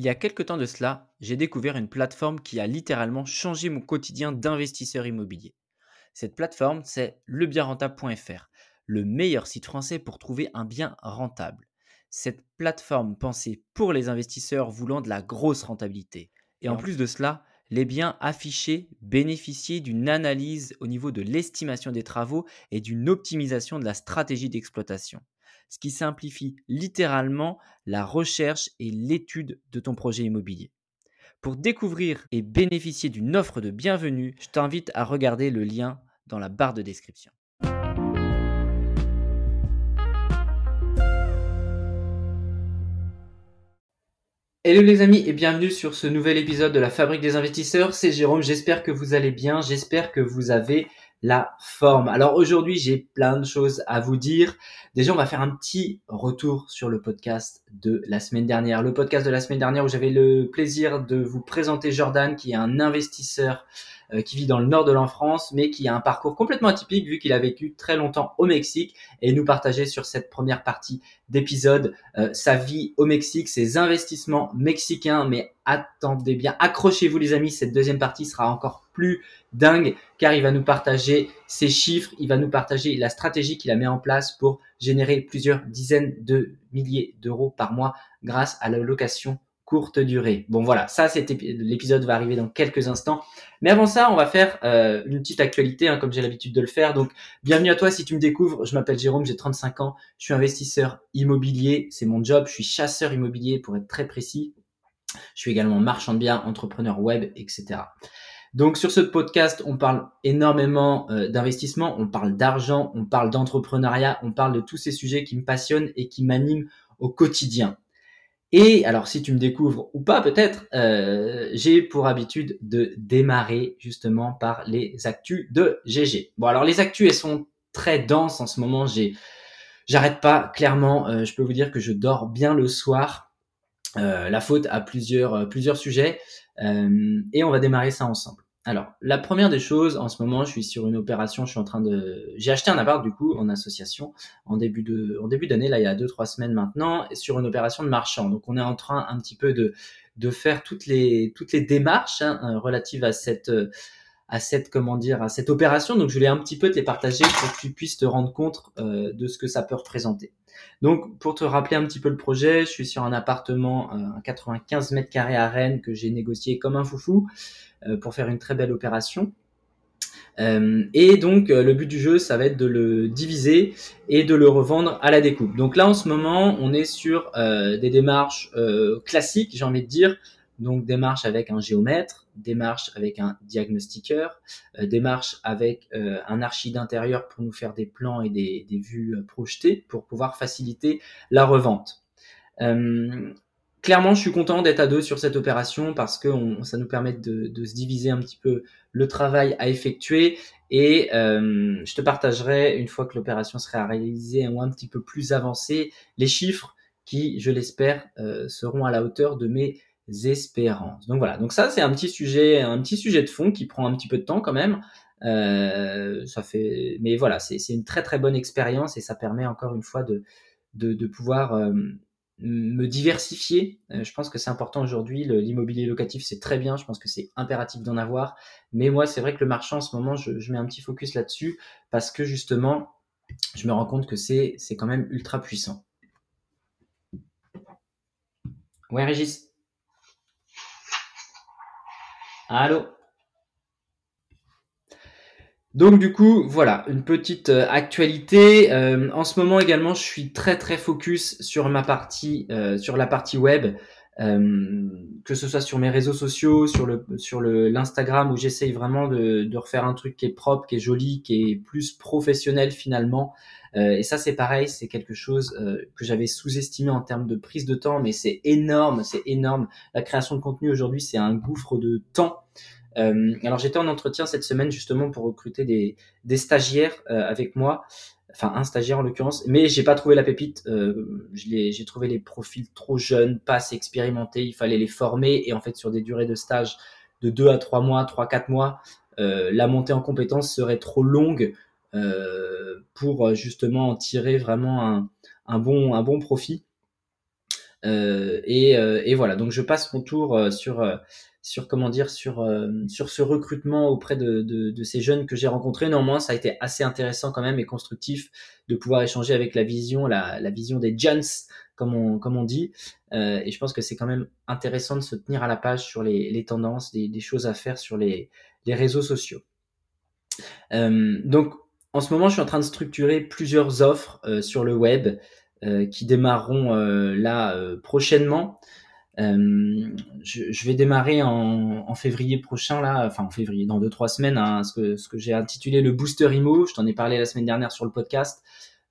Il y a quelques temps de cela, j'ai découvert une plateforme qui a littéralement changé mon quotidien d'investisseur immobilier. Cette plateforme, c'est lebienrentable.fr, le meilleur site français pour trouver un bien rentable. Cette plateforme pensée pour les investisseurs voulant de la grosse rentabilité. Et en plus de cela, les biens affichés bénéficiaient d'une analyse au niveau de l'estimation des travaux et d'une optimisation de la stratégie d'exploitation ce qui simplifie littéralement la recherche et l'étude de ton projet immobilier. Pour découvrir et bénéficier d'une offre de bienvenue, je t'invite à regarder le lien dans la barre de description. Hello les amis et bienvenue sur ce nouvel épisode de la Fabrique des investisseurs. C'est Jérôme, j'espère que vous allez bien, j'espère que vous avez la forme. Alors aujourd'hui, j'ai plein de choses à vous dire. Déjà, on va faire un petit retour sur le podcast de la semaine dernière. Le podcast de la semaine dernière où j'avais le plaisir de vous présenter Jordan, qui est un investisseur qui vit dans le nord de la France, mais qui a un parcours complètement atypique vu qu'il a vécu très longtemps au Mexique et nous partager sur cette première partie d'épisode euh, sa vie au Mexique, ses investissements mexicains. Mais attendez bien, accrochez-vous les amis, cette deuxième partie sera encore plus dingue car il va nous partager ses chiffres, il va nous partager la stratégie qu'il a mis en place pour générer plusieurs dizaines de milliers d'euros par mois grâce à la location courte durée. Bon voilà, ça c'était l'épisode va arriver dans quelques instants. Mais avant ça, on va faire euh, une petite actualité, hein, comme j'ai l'habitude de le faire. Donc, bienvenue à toi si tu me découvres. Je m'appelle Jérôme, j'ai 35 ans. Je suis investisseur immobilier, c'est mon job. Je suis chasseur immobilier pour être très précis. Je suis également marchand de biens, entrepreneur web, etc. Donc sur ce podcast, on parle énormément euh, d'investissement, on parle d'argent, on parle d'entrepreneuriat, on parle de tous ces sujets qui me passionnent et qui m'animent au quotidien. Et alors, si tu me découvres ou pas, peut-être, euh, j'ai pour habitude de démarrer justement par les actus de GG. Bon, alors les actus, elles sont très denses en ce moment. J'ai, j'arrête pas. Clairement, euh, je peux vous dire que je dors bien le soir. Euh, la faute à plusieurs, plusieurs sujets. et on va démarrer ça ensemble. Alors, la première des choses, en ce moment, je suis sur une opération, je suis en train de, j'ai acheté un appart du coup en association en début de, en d'année, là il y a deux trois semaines maintenant, sur une opération de marchand. Donc on est en train un petit peu de de faire toutes les toutes les démarches hein, relatives à cette à cette comment dire à cette opération. Donc je voulais un petit peu te les partager pour que tu puisses te rendre compte euh, de ce que ça peut représenter. Donc pour te rappeler un petit peu le projet, je suis sur un appartement euh, à 95 mètres carrés à Rennes que j'ai négocié comme un foufou. Euh, pour faire une très belle opération. Euh, et donc euh, le but du jeu, ça va être de le diviser et de le revendre à la découpe. Donc là en ce moment, on est sur des démarches classiques, j'ai envie de dire. Donc démarche avec un géomètre, démarche avec un diagnostiqueur, démarche avec un archi d'intérieur pour nous faire des plans et des, des vues projetées pour pouvoir faciliter la revente. Clairement, je suis content d'être à deux sur cette opération parce que ça nous permet de, se diviser un petit peu le travail à effectuer et euh, je te partagerai une fois que l'opération sera réalisée ou un petit peu plus avancée les chiffres qui, je l'espère, euh, seront à la hauteur de mes espérances. Donc voilà. Donc ça, c'est un petit sujet, un petit sujet de fond qui prend un petit peu de temps quand même. Euh, ça fait, mais voilà, c'est une très très bonne expérience et ça permet encore une fois de de, pouvoir me diversifier. Euh, je pense que c'est important aujourd'hui. L'immobilier locatif, c'est très bien. Je pense que c'est impératif d'en avoir. Mais moi, c'est vrai que le marchand, en ce moment, je, mets un petit focus là-dessus parce que justement, je me rends compte que c'est quand même ultra puissant. Ouais, Régis. Allô donc du coup, voilà, une petite euh, actualité. Euh, en ce moment également, je suis très très focus sur ma partie, euh, sur la partie web, que ce soit sur mes réseaux sociaux, sur le sur le l'Instagram où j'essaye vraiment de, de refaire un truc qui est propre, qui est joli, qui est plus professionnel finalement. et ça c'est pareil, c'est quelque chose que j'avais sous-estimé en termes de prise de temps, mais c'est énorme, c'est énorme. La création de contenu aujourd'hui, c'est un gouffre de temps. Euh, alors j'étais en entretien cette semaine justement pour recruter des, des stagiaires euh, avec moi, enfin un stagiaire en l'occurrence, mais j'ai pas trouvé la pépite. Euh, j'ai trouvé les profils trop jeunes, pas assez expérimentés. Il fallait les former et en fait sur des durées de stage de 2 à 3 mois, 3-4 mois, euh, la montée en compétences serait trop longue pour justement en tirer vraiment un, un bon un bon profit. Et, et, voilà, donc je passe mon tour sur sur comment dire sur sur ce recrutement auprès de, de, de ces jeunes que j'ai rencontrés. Néanmoins, ça a été assez intéressant quand même et constructif de pouvoir échanger avec la vision la, la vision des jeunes comme on comme on dit. Euh, et je pense que c'est quand même intéressant de se tenir à la page sur les, les tendances, des, des, choses à faire sur les les réseaux sociaux. Euh, donc en ce moment, je suis en train de structurer plusieurs offres euh, sur le web euh, qui démarreront euh, là prochainement. Euh, je, vais démarrer en, février prochain là, enfin en février, dans deux trois semaines, hein, ce que j'ai intitulé le booster IMO. Je t'en ai parlé la semaine dernière sur le podcast.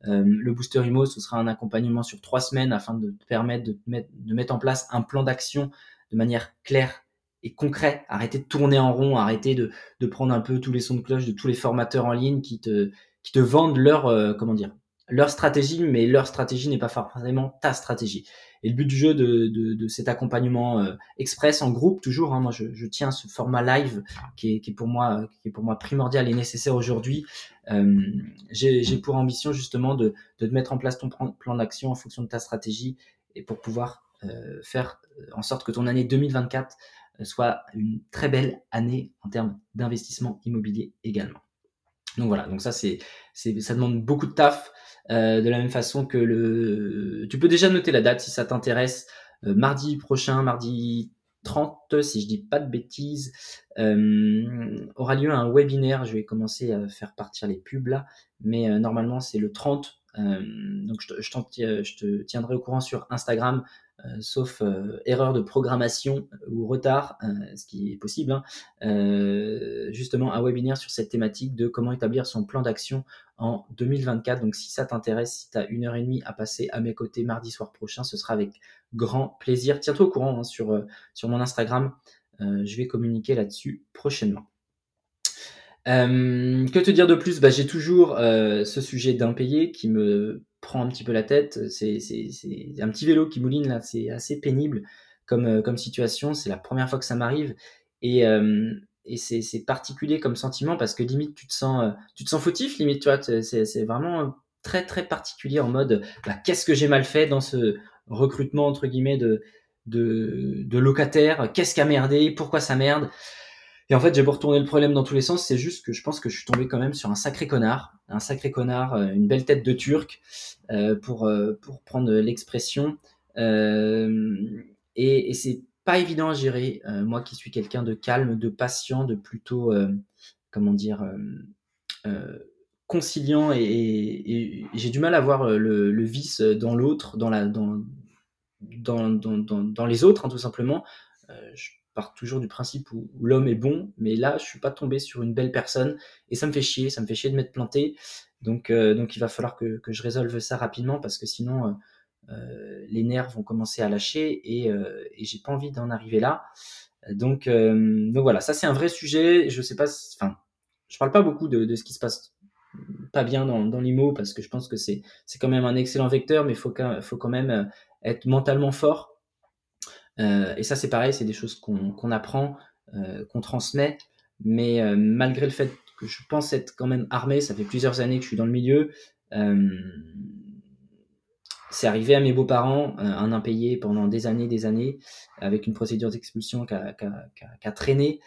Euh, le booster IMO, ce sera un accompagnement sur trois semaines afin de te permettre de mettre, en place un plan d'action de manière claire et concrète. Arrêter de tourner en rond, arrêter de, prendre un peu tous les sons de cloche de tous les formateurs en ligne qui te qui te vendent leur euh, comment dire leur stratégie, mais leur stratégie n'est pas forcément ta stratégie. Et le but du jeu de, de, de cet accompagnement euh, express en groupe, toujours, hein, moi je, je, tiens ce format live qui est, qui est, pour moi qui est pour moi primordial et nécessaire aujourd'hui. Euh, J'ai pour ambition justement de, de te mettre en place ton plan d'action en fonction de ta stratégie et pour pouvoir euh, faire en sorte que ton année 2024 euh, soit une très belle année en termes d'investissement immobilier également. Donc voilà, donc ça c'est, ça demande beaucoup de taf. Euh, de la même façon que le, tu peux déjà noter la date si ça t'intéresse. Euh, mardi prochain, mardi 30, si je dis pas de bêtises, euh, aura lieu un webinaire. Je vais commencer à faire partir les pubs là, mais normalement c'est le 30. Euh, donc je, te tiendrai au courant sur Instagram sauf euh, erreur de programmation ou retard, euh, ce qui est possible, hein, justement un webinaire sur cette thématique de comment établir son plan d'action en 2024. Donc si ça t'intéresse, si tu une heure et demie à passer à mes côtés mardi soir prochain, ce sera avec grand plaisir. Tiens-toi au courant hein, sur, sur mon Instagram. je vais communiquer là-dessus prochainement. Euh, que te dire de plus? Bah, J'ai toujours euh, ce sujet d'impayé qui me prend un petit peu la tête. C'est un petit vélo qui mouline là, c'est assez pénible comme, euh, comme situation. C'est la première fois que ça m'arrive et, euh, et c'est particulier comme sentiment parce que limite tu te sens, euh, tu te sens fautif, limite tu vois. C'est vraiment très très particulier en mode bah, qu'est-ce que j'ai mal fait dans ce recrutement entre guillemets de, de, de locataires Qu'est-ce qui a merdé Pourquoi ça merde et en fait, j'ai beau retourner le problème dans tous les sens, c'est juste que je pense que je suis tombé quand même sur un sacré connard, un sacré connard, euh, une belle tête de turc, euh, pour, euh, pour prendre l'expression. Et, c'est pas évident à gérer, moi qui suis quelqu'un de calme, de patient, de plutôt, comment dire, conciliant, et, j'ai du mal à voir le, vice dans l'autre, dans, la, dans, dans, dans, dans, les autres, hein, tout simplement. Toujours du principe où, l'homme est bon, mais là, je suis pas tombé sur une belle personne et ça me fait chier, ça me fait chier de m'être planté. Donc, euh, donc il va falloir que, je résolve ça rapidement parce que sinon, euh, euh les nerfs vont commencer à lâcher et, j'ai pas envie d'en arriver là. Donc, donc voilà, ça c'est un vrai sujet. Je sais pas, enfin, je parle pas beaucoup de, ce qui se passe pas bien dans, l'IMO parce que je pense que c'est quand même un excellent vecteur, mais faut, faut quand même être mentalement fort et ça, c'est pareil, c'est des choses qu'on qu'on apprend, euh, qu'on transmet. Mais euh, malgré le fait que je pense être quand même armé, ça fait plusieurs années que je suis dans le milieu. c'est arrivé à mes beaux-parents, un impayé pendant des années, des années, avec une procédure d'expulsion qui a, qui, a, traîné.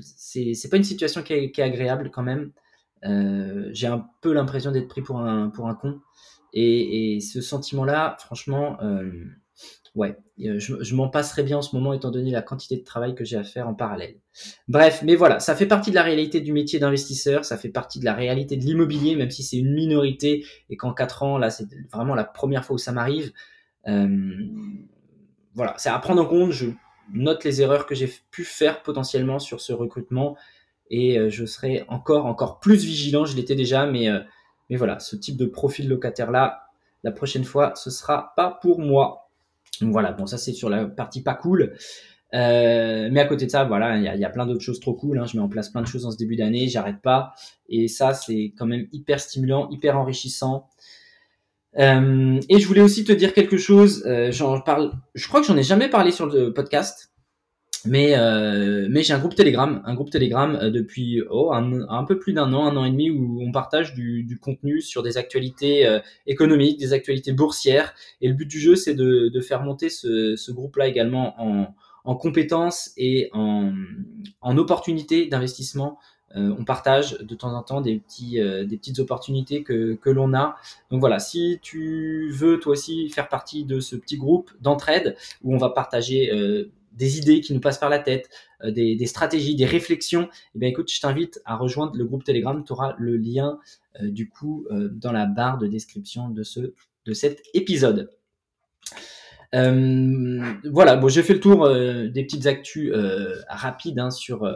c'est pas une situation qui est, agréable quand même. Euh, j'ai un peu l'impression d'être pris pour un, pour un con. Et, et ce sentiment-là, franchement, euh, ouais, euh, je, je m'en passerais bien en ce moment étant donné la quantité de travail que j'ai à faire en parallèle. Bref, mais voilà, ça fait partie de la réalité du métier d'investisseur, ça fait partie de la réalité de l'immobilier, même si c'est une minorité et qu'en quatre ans, là, c'est vraiment la première fois où ça m'arrive. Euh, voilà, c'est à prendre en compte. Je note les erreurs que j'ai pu faire potentiellement sur ce recrutement et euh, je serai encore encore plus vigilant. Je l'étais déjà, mais euh, mais voilà, ce type de profil locataire là, la prochaine fois, ce sera pas pour moi. Donc voilà, bon ça c'est sur la partie pas cool. Euh, mais à côté de ça, voilà, il y a, plein d'autres choses trop cool. Hein. Je mets en place plein de choses en ce début d'année, j'arrête pas. Et ça, c'est quand même hyper stimulant, hyper enrichissant. Euh, et je voulais aussi te dire quelque chose. Euh, parle. Je crois que j'en ai jamais parlé sur le podcast. Mais, euh, mais j'ai un groupe Telegram, un groupe Telegram euh, depuis oh, un, peu plus d'un an, un an et demi, où on partage du, du contenu sur des actualités euh, économiques, des actualités boursières. Et le but du jeu, c'est de, de faire monter ce, ce groupe-là également en, en compétences et en, en opportunités d'investissement. Euh, on partage de temps en temps des, petits, des petites opportunités que, que l'on a. Donc voilà, si tu veux toi aussi faire partie de ce petit groupe d'entraide où on va partager des idées qui nous passent par la tête, euh, des, stratégies, des réflexions, eh bien écoute, je t'invite à rejoindre le groupe Telegram. Tu auras le lien euh, du coup euh, dans la barre de description de, ce, de cet épisode. voilà, bon, j'ai fait le tour des petites actus rapides hein, sur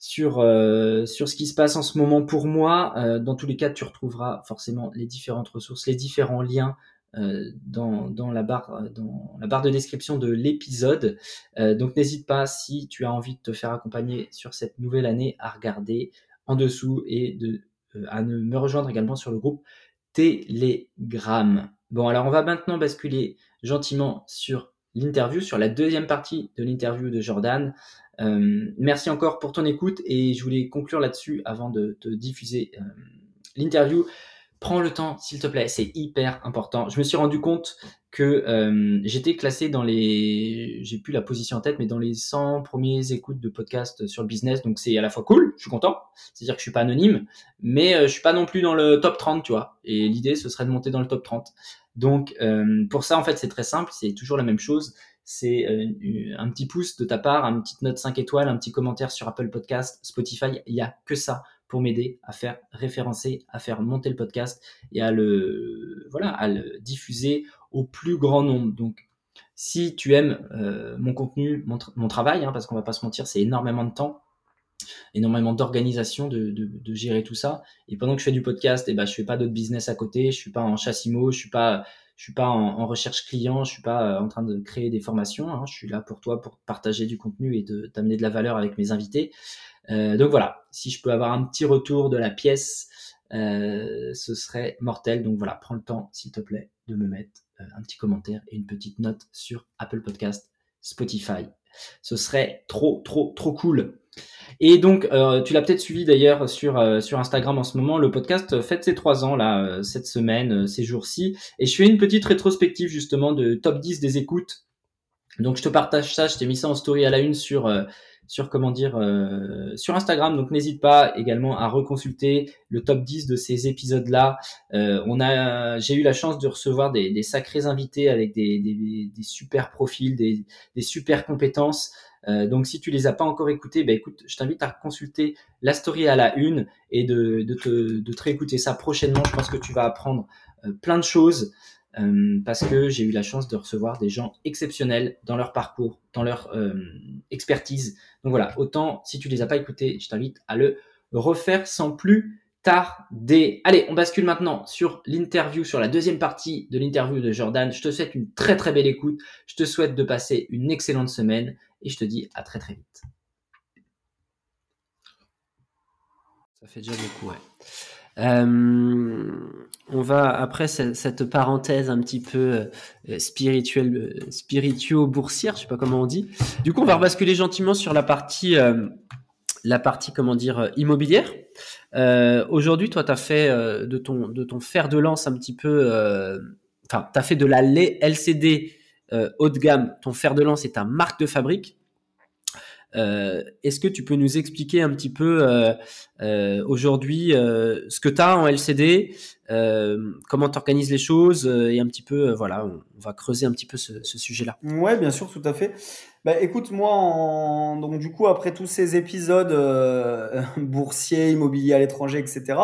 ce qui se passe en ce moment pour moi. dans tous les cas, tu retrouveras forcément les différentes ressources, les différents liens dans, dans, la barre, euh, dans la barre de description de l'épisode. Euh, donc n'hésite pas, si tu as envie de te faire accompagner sur cette nouvelle année, à regarder en dessous et à me rejoindre également sur le groupe Telegram. Bon, alors on va maintenant basculer gentiment sur l'interview, sur la deuxième partie de l'interview de Jordan. Euh, merci encore pour ton écoute et je voulais conclure là-dessus avant de te diffuser euh, l'interview prends le temps, s'il te plaît, c'est hyper important. Je me suis rendu compte que euh, j'étais classé dans les, j'ai plus la position en tête, mais dans les 100 premiers écoutes de podcast sur le business. Donc c'est à la fois cool, je suis content, c'est-à-dire que je suis pas anonyme, mais euh, je suis pas non plus dans le top 30, tu vois. Et l'idée, ce serait de monter dans le top 30. Donc euh, pour ça, en fait, c'est très simple, c'est toujours la même chose. C'est un petit pouce de ta part, une petite note 5 étoiles, un petit commentaire sur Apple Podcast, Spotify. Il y a que ça pour m'aider à faire référencer, à faire monter le podcast et à le, voilà, à le diffuser au plus grand nombre. Donc, si tu aimes euh, mon contenu, mon, travail, hein, parce qu'on va pas se mentir, c'est énormément de temps, énormément d'organisation de, gérer tout ça. Et pendant que je fais du podcast, et eh ben, fais pas d'autres business à côté, je suis pas en chassimo, je suis suis pas en, recherche client, je suis pas euh, en train de créer des formations. Hein, je suis là pour toi, pour partager du contenu et de t'amener de la valeur avec mes invités. Euh, donc voilà, si je peux avoir un petit retour de la pièce, euh, ce serait mortel. Donc voilà, prends le temps, s'il te plaît, de me mettre euh, un petit commentaire et une petite note sur Apple Podcast, Spotify. Ce serait trop, trop, trop cool. Et donc, tu l'as peut-être suivi d'ailleurs sur sur Instagram en ce moment. Le podcast fête ses trois ans là cette semaine, ces jours-ci, et je fais une petite rétrospective justement de top 10 des écoutes. Donc, je te partage ça. Je t'ai mis ça en story à la une sur sur comment dire euh, sur Instagram. Donc n'hésite pas également à reconsulter le top 10 de ces épisodes-là. Euh, on a, j'ai eu la chance de recevoir des, sacrés invités avec des, des, super profils, des, super compétences. Euh, donc si tu les as pas encore écoutés, ben écoute, je t'invite à consulter la story à la une et de, de, te, de te réécouter ça prochainement. Je pense que tu vas apprendre plein de choses. Euh, parce que j'ai eu la chance de recevoir des gens exceptionnels dans leur parcours, dans leur euh, expertise. Donc voilà, autant si tu les as pas écoutés, je t'invite à le refaire sans plus tarder. Allez, on bascule maintenant sur l'interview, sur la deuxième partie de l'interview de Jordan. Je te souhaite une très très belle écoute. Je te souhaite de passer une excellente semaine et je te dis à très très vite. Ça fait déjà beaucoup, ouais. Euh, on va après cette, parenthèse un petit peu euh, spirituelle, euh, spirituo-boursière, je sais pas comment on dit. Du coup, on va basculer gentiment sur la partie, la partie comment dire immobilière. Aujourd'hui, toi, tu as fait de ton de ton fer de lance un petit peu, enfin, tu as fait de la LCD haut de gamme. Ton fer de lance est ta marque de fabrique. Euh, est-ce que tu peux nous expliquer un petit peu euh, euh, aujourd'hui ce que tu as en LCD, comment tu organises les choses et un petit peu, voilà, on, va creuser un petit peu ce, sujet-là. Ouais, bien sûr, tout à fait. Bah, écoute, moi, donc du coup, après tous ces épisodes boursiers, immobilier à l'étranger, etc.,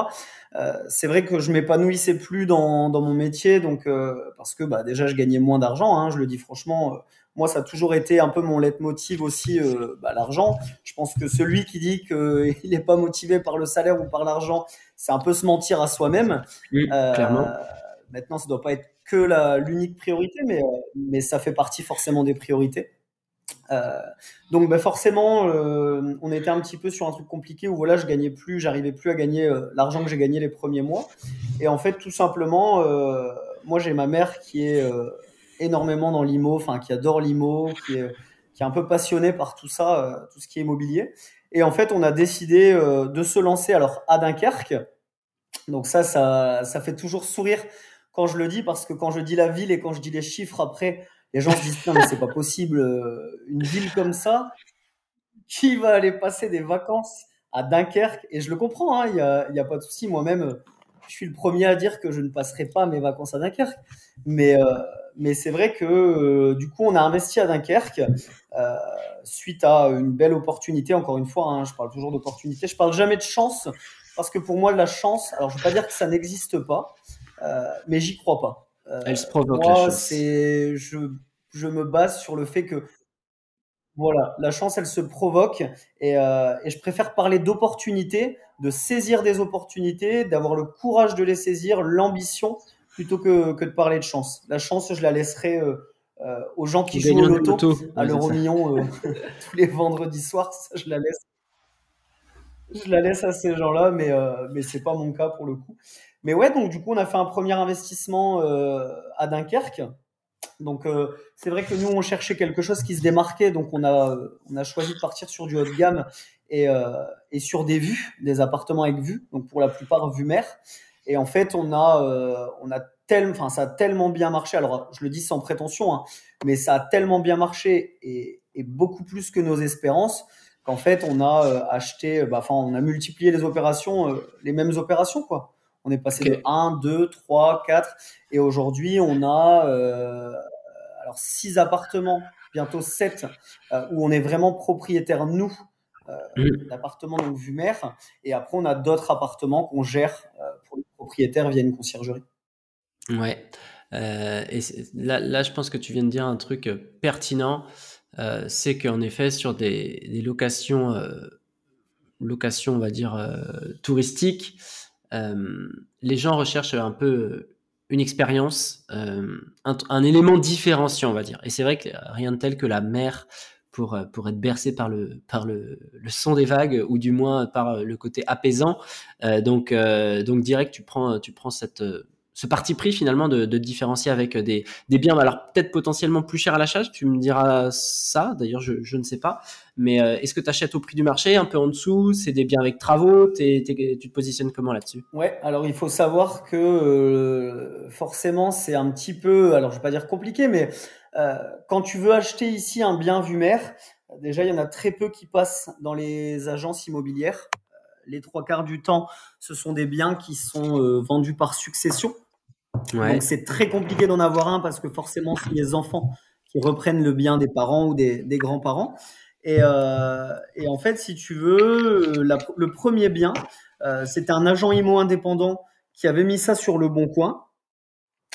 c'est vrai que je m'épanouissais plus dans, dans, mon métier, donc parce que bah, déjà je gagnais moins d'argent, hein, je le dis franchement moi, ça a toujours été un peu mon leitmotiv aussi, euh, bah, l'argent. Je pense que celui qui dit qu'il n'est pas motivé par le salaire ou par l'argent, c'est un peu se mentir à soi-même. Oui, euh, clairement. Maintenant, ça ne doit pas être que l'unique priorité, mais, euh, mais ça fait partie forcément des priorités. donc bah, forcément, on était un petit peu sur un truc compliqué où voilà, je gagnais plus, j'arrivais plus à gagner l'argent que j'ai gagné les premiers mois. Et en fait, tout simplement, moi j'ai ma mère qui est énormément dans l'IMO, enfin qui adore l'IMO, qui est, qui est un peu passionné par tout ça, tout ce qui est immobilier. Et en fait, on a décidé de se lancer alors à Dunkerque. Donc ça, ça, ça fait toujours sourire quand je le dis parce que quand je dis la ville et quand je dis les chiffres après, les gens se disent mais c'est pas possible, une ville comme ça, qui va aller passer des vacances à Dunkerque? Et je le comprends, hein, il n'y a, y a, pas de souci. Moi-même, je suis le premier à dire que je ne passerai pas mes vacances à Dunkerque. Mais, euh, mais c'est vrai que euh, du coup, on a investi à Dunkerque euh, suite à une belle opportunité. Encore une fois, hein, je parle toujours d'opportunité. Je parle jamais de chance parce que pour moi, la chance, alors je ne veux pas dire que ça n'existe pas, mais j'y crois pas. Elle se provoque moi, chance. Je, je me base sur le fait que voilà, la chance, elle se provoque et, euh, et je préfère parler d'opportunités, de saisir des opportunités, d'avoir le courage de les saisir, l'ambition, plutôt que, que de parler de chance. La chance, je la laisserai euh, euh, aux gens qui jouent au loto, à l'euro million euh, tous les vendredis soirs. Ça, je la laisse. Je la laisse à ces gens-là, mais euh, mais c'est pas mon cas pour le coup. Mais ouais, donc du coup, on a fait un premier investissement à Dunkerque. Donc euh, c'est vrai que nous on cherchait quelque chose qui se démarquait, donc on a on a choisi de partir sur du haut de gamme et, et sur des vues, des appartements avec vue, donc pour la plupart vue mer. Et en fait on a euh, on a enfin ça a tellement bien marché. Alors je le dis sans prétention, hein, mais ça a tellement bien marché et, et beaucoup plus que nos espérances qu'en fait on a acheté, bah, enfin on a multiplié les opérations, les mêmes opérations quoi. On est passé de 1, 2, 3, 4 et aujourd'hui on a euh, alors 6 appartements, bientôt 7 euh, où on est vraiment propriétaire nous euh, mm. d'appartements donc vue mer et après on a d'autres appartements qu'on gère euh, pour les propriétaires via une conciergerie. Ouais. et là, là, je pense que tu viens de dire un truc pertinent, c'est qu'en effet sur des, des locations, locations on va dire touristiques, euh, les gens recherchent un peu une expérience, euh, un, élément différenciant, on va dire. Et c'est vrai que rien de tel que la mer pour, euh, pour être bercé par le, par le, le son des vagues ou du moins par le côté apaisant. donc, donc direct, tu prends, tu prends cette, ce parti pris finalement de, de différencier avec des, des biens, alors peut-être potentiellement plus chers à l'achat, tu me diras ça, d'ailleurs je, je, ne sais pas, mais euh, est-ce que tu achètes au prix du marché, un peu en dessous, c'est des biens avec travaux, tu te positionnes comment là-dessus? Ouais, alors il faut savoir que euh, forcément c'est un petit peu, alors je vais pas dire compliqué, mais euh, quand tu veux acheter ici un bien vu mer, déjà il y en a très peu qui passent dans les agences immobilières les trois quarts du temps, ce sont des biens qui sont vendus par succession. Donc c'est très compliqué d'en avoir un parce que forcément c'est les enfants qui reprennent le bien des parents ou des, des grands-parents. Et, euh, et, en fait, si tu veux, la, le premier bien, euh, c'était un agent IMO indépendant qui avait mis ça sur le bon coin.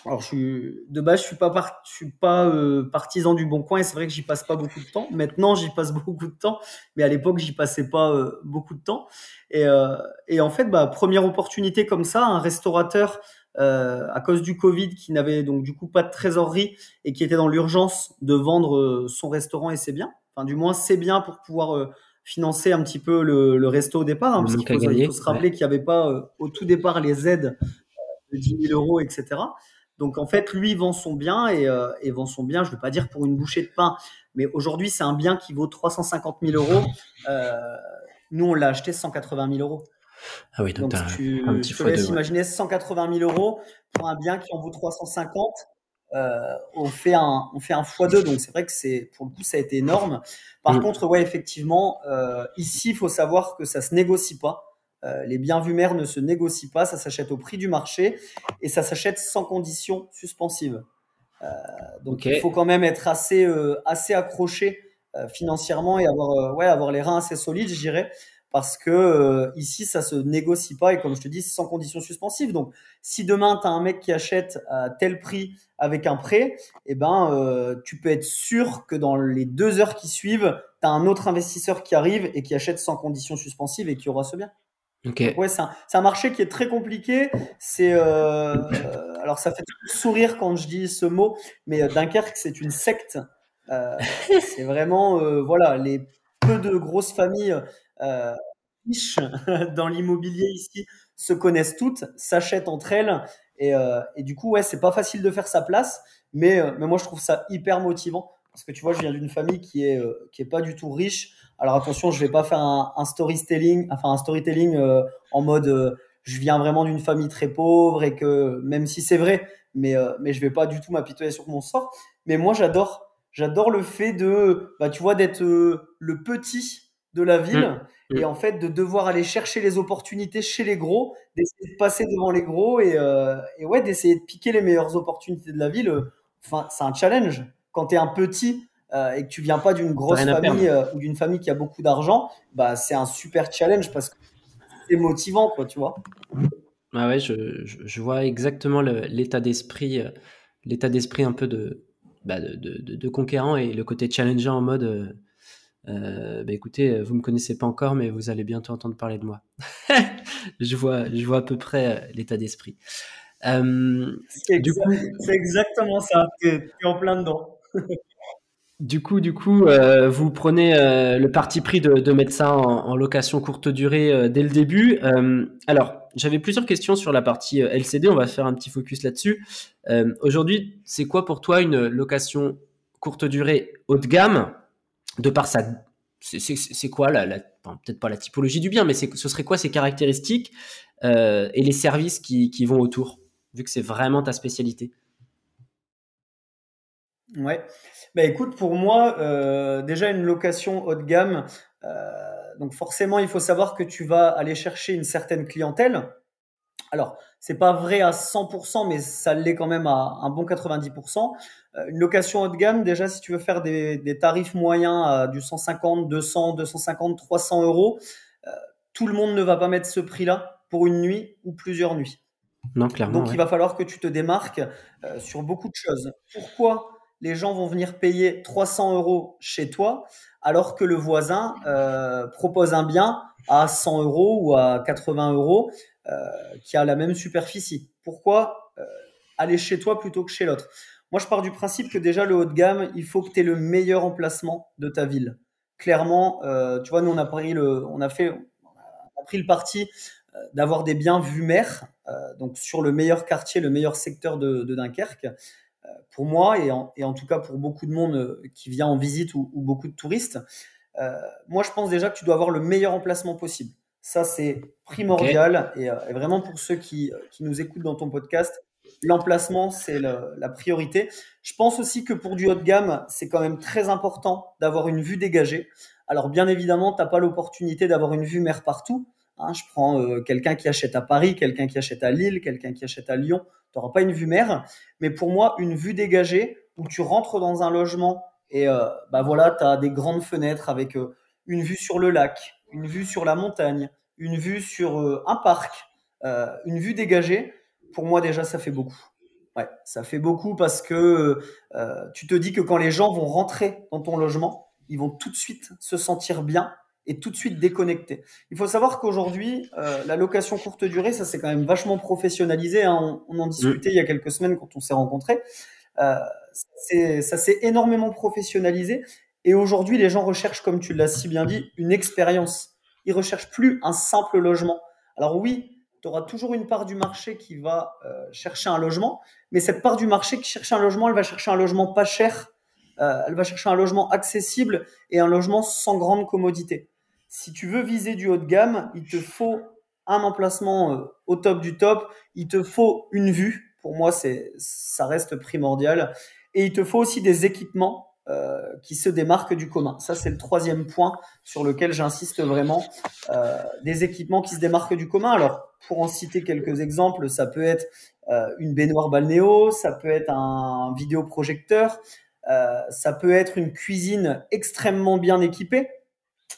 Alors, de base, je suis pas, je suis pas euh, partisan du bon coin et c'est vrai que j'y passe pas beaucoup de temps. Maintenant, j'y passe beaucoup de temps, mais à l'époque, j'y passais pas euh, beaucoup de temps. Et, euh, et en fait, bah, première opportunité comme ça, un restaurateur euh, à cause du Covid, qui n'avait donc du coup pas de trésorerie et qui était dans l'urgence de vendre euh, son restaurant et ses biens. Enfin, du moins, c'est bien pour pouvoir euh, financer un petit peu le, le resto au départ. Hein, parce qu'il faut, se rappeler qu'il n'y avait pas au tout départ les aides de 10 000 euros, etc. Donc en fait, lui vend son bien et, euh, et vend son bien, je ne veux pas dire pour une bouchée de pain, mais aujourd'hui c'est un bien qui vaut 350 000 euros. Euh, nous, on l'a acheté 180 000 euros. Ah oui, donc, donc tu, un petit te laisse imaginer 180 000 euros pour un bien qui en vaut 350. Euh, on fait un on fait un x2 donc c'est vrai que c'est pour le coup ça a été énorme par mm. contre ouais effectivement euh, ici il faut savoir que ça se négocie pas euh, les biens vus mères ne se négocient pas ça s'achète au prix du marché et ça s'achète sans condition suspensive donc okay. il faut quand même être assez assez accroché financièrement et avoir ouais avoir les reins assez solides je dirais parce que euh, ici ça se négocie pas et comme je te dis c'est sans condition suspensive donc si demain tu as un mec qui achète à tel prix avec un prêt eh ben euh, tu peux être sûr que dans les deux heures qui suivent tu as un autre investisseur qui arrive et qui achète sans condition suspensive et qui aura ce bien Okay. Ouais, c'est un, un, marché qui est très compliqué. C'est euh, alors ça fait sourire quand je dis ce mot, mais Dunkerque c'est une secte. Euh, c'est vraiment euh, voilà les peu de grosses familles euh, dans l'immobilier ici se connaissent toutes, s'achètent entre elles et, euh, et, du coup ouais c'est pas facile de faire sa place, mais, euh, mais moi je trouve ça hyper motivant Parce que tu vois, je viens d'une famille qui est, qui est pas du tout riche. Alors attention, je vais pas faire un, storytelling, enfin un storytelling en mode je viens vraiment d'une famille très pauvre et que même si c'est vrai, mais mais je vais pas du tout m'apitoyer sur mon sort. Mais moi, j'adore j'adore le fait de, bah, tu vois, d'être le petit de la ville mmh. et mmh. en fait de devoir aller chercher les opportunités chez les gros, d'essayer de passer devant les gros et, et ouais, d'essayer de piquer les meilleures opportunités de la ville. Enfin, c'est un challenge. Quand tu es un petit euh, et que tu viens pas d'une grosse famille euh, ou d'une famille qui a beaucoup d'argent, bah c'est un super challenge parce que c'est motivant, quoi, tu vois. Ah ouais, je, je, vois exactement l'état d'esprit, euh, l'état d'esprit un peu de, bah de, de, de, conquérant et le côté challenger en mode. Euh, bah écoutez, vous me connaissez pas encore, mais vous allez bientôt entendre parler de moi. je vois, je vois à peu près l'état d'esprit. Euh, c'est exactement ça. Tu es, en plein dedans. Du coup, du coup, euh, vous prenez euh, le parti pris de, de mettre ça en, location courte durée euh, dès le début. alors, j'avais plusieurs questions sur la partie LCD. On va faire un petit focus là-dessus. Aujourd'hui, c'est quoi pour toi une location courte durée haut de gamme? De par sa, c'est quoi la, peut-être pas la typologie du bien, mais ce serait quoi ses caractéristiques et les services qui, qui vont autour, vu que c'est vraiment ta spécialité? Ouais. Bah écoute, pour moi, euh, déjà une location haut de gamme, euh, donc forcément, il faut savoir que tu vas aller chercher une certaine clientèle. Alors, c'est pas vrai à 100%, mais ça l'est quand même à un bon 90%. Euh, une location haut de gamme, déjà, si tu veux faire des, des tarifs moyens à du 150, 200, 250, 300 euros, euh, tout le monde ne va pas mettre ce prix-là pour une nuit ou plusieurs nuits. Non, clairement. Donc, il va falloir que tu te démarques euh, sur beaucoup de choses. Pourquoi les gens vont venir payer 300 euros chez toi, alors que le voisin euh, propose un bien à 100 euros ou à 80 euros euh, qui a la même superficie. Pourquoi euh, aller chez toi plutôt que chez l'autre? Moi, je pars du principe que déjà le haut de gamme, il faut que tu aies le meilleur emplacement de ta ville. Clairement, tu vois, nous on a pris le, on a fait, on a pris le parti d'avoir des biens vus mer, donc sur le meilleur quartier, le meilleur secteur de, Dunkerque pour moi et en, tout cas pour beaucoup de monde euh, qui vient en visite ou, beaucoup de touristes, euh, moi je pense déjà que tu dois avoir le meilleur emplacement possible. Ça c'est primordial et, euh, et, vraiment pour ceux qui, qui, nous écoutent dans ton podcast, l'emplacement c'est la priorité. Je pense aussi que pour du haut de gamme, c'est quand même très important d'avoir une vue dégagée. Alors bien évidemment, tu n'as pas l'opportunité d'avoir une vue mer partout. Hein, je prends quelqu'un qui achète à Paris, quelqu'un qui achète à Lille, quelqu'un qui achète à Lyon tu n'auras pas une vue mer, mais pour moi, une vue dégagée où tu rentres dans un logement et euh, bah voilà, tu as des grandes fenêtres avec euh, une vue sur le lac, une vue sur la montagne, une vue sur euh, un parc, une vue dégagée. Pour moi, déjà, ça fait beaucoup. Ouais, ça fait beaucoup parce que tu te dis que quand les gens vont rentrer dans ton logement, ils vont tout de suite se sentir bien et tout de suite déconnecté. Il faut savoir qu'aujourd'hui, euh, la location courte durée, ça s'est quand même vachement professionnalisé. Hein. On, en discutait il y a quelques semaines quand on s'est rencontrés. Euh, ça s'est énormément professionnalisé. Et aujourd'hui, les gens recherchent, comme tu l'as si bien dit, une expérience. Ils recherchent plus un simple logement. Alors oui, tu auras toujours une part du marché qui va euh, chercher un logement, mais cette part du marché qui cherche un logement, elle va chercher un logement pas cher, euh, elle va chercher un logement accessible et un logement sans grande commodité si tu veux viser du haut de gamme, il te faut un emplacement euh, au top du top, il te faut une vue. Pour moi, c'est ça reste primordial. Et il te faut aussi des équipements euh, qui se démarquent du commun. Ça, c'est le troisième point sur lequel j'insiste vraiment. Euh, des équipements qui se démarquent du commun. Alors, pour en citer quelques exemples, ça peut être une baignoire balnéo, ça peut être un vidéoprojecteur, ça peut être une cuisine extrêmement bien équipée.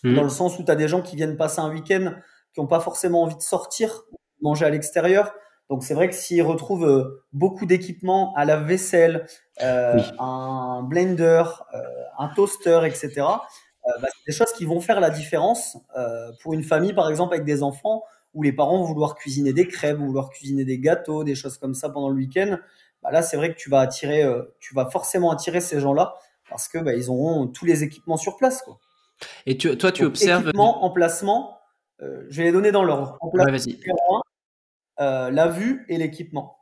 Mmh. dans le sens où tu as des gens qui viennent passer un week-end, qui n'ont pas forcément envie de sortir, manger à l'extérieur. Donc c'est vrai que s'ils retrouvent euh, beaucoup d'équipements à la vaisselle, euh, un blender, euh, un toaster, etc., bah, c'est des choses qui vont faire la différence pour une famille, par exemple, avec des enfants où les parents vont vouloir cuisiner des crêpes, vont vouloir cuisiner des gâteaux, des choses comme ça pendant le week-end. Bah, là, c'est vrai que tu vas attirer, tu vas forcément attirer ces gens-là parce que bah, ils auront tous les équipements sur place. Quoi. Et tu, toi, tu observes. Équipement, emplacement, je vais les donner dans l'ordre. Ouais, vas-y. Euh, la vue et l'équipement.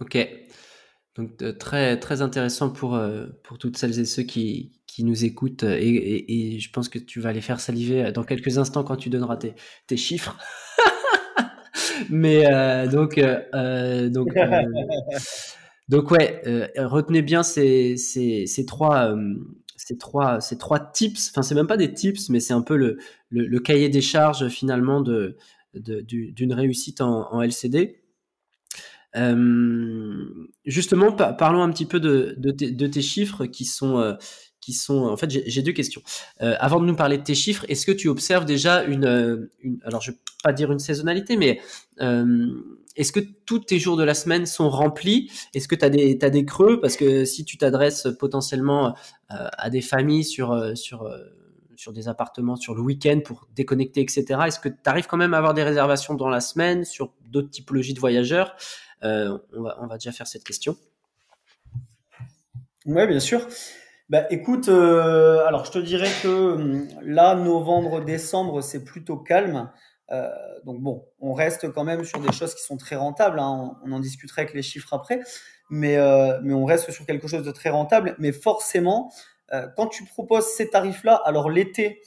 Ok. Donc très très intéressant pour pour toutes celles et ceux qui qui nous écoutent et, et, je pense que tu vas les faire saliver dans quelques instants quand tu donneras tes tes chiffres. Mais donc donc donc ouais, retenez bien ces ces ces trois ces trois, ces trois tips, enfin c'est même pas des tips, mais c'est un peu le, le, cahier des charges finalement de, d'une réussite en, LCD. Euh, justement, parlons un petit peu de, tes, chiffres qui sont, euh, qui sont. En fait, j'ai deux questions. Euh, avant de nous parler de tes chiffres, est-ce que tu observes déjà une, alors je vais pas dire une saisonnalité, mais est-ce que tous tes jours de la semaine sont remplis? Est-ce que tu as des, as des creux? Parce que si tu t'adresses potentiellement à des familles sur, sur, sur des appartements sur le week-end pour déconnecter, etc., est-ce que tu arrives quand même à avoir des réservations dans la semaine sur d'autres typologies de voyageurs? On, va, on va déjà faire cette question. Oui, bien sûr. Bah, écoute, alors je te dirais que hum, là, novembre, décembre, c'est plutôt calme. Euh, donc bon, on reste quand même sur des choses qui sont très rentables. Hein. On, en discuterait avec les chiffres après, mais, euh, mais on reste sur quelque chose de très rentable. Mais forcément, euh, quand tu proposes ces tarifs-là, alors l'été,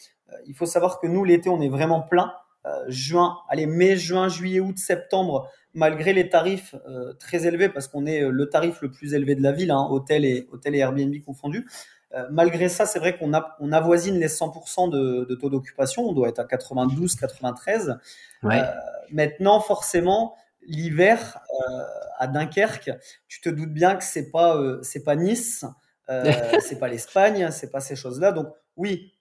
il faut savoir que nous, l'été, on est vraiment plein. juin, allez, mai, juin, juillet, août, septembre, malgré les tarifs très élevés, parce qu'on est le tarif le plus élevé de la ville, hein, hôtel, et, hôtel et Airbnb confondus. Euh, malgré ça, c'est vrai qu'on on avoisine les 100% de, taux d'occupation. On doit être à 92, 93. Euh, maintenant, forcément, l'hiver euh, à Dunkerque, tu te doutes bien que c'est pas c'est pas Nice, c'est pas l'Espagne, c'est pas ces choses-là. Donc oui,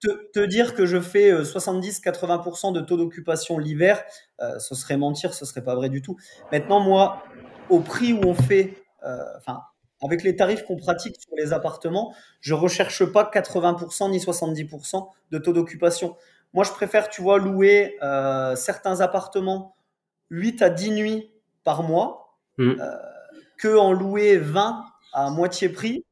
te, dire que je fais 70-80% de taux d'occupation l'hiver, ce serait mentir, ce serait pas vrai du tout. Maintenant, moi, au prix où on fait, enfin avec les tarifs qu'on pratique sur les appartements, je recherche pas 80% ni 70% de taux d'occupation. Moi, je préfère, tu vois, louer euh, certains appartements 8 à 10 nuits par mois mmh. euh, que en louer 20 à moitié prix,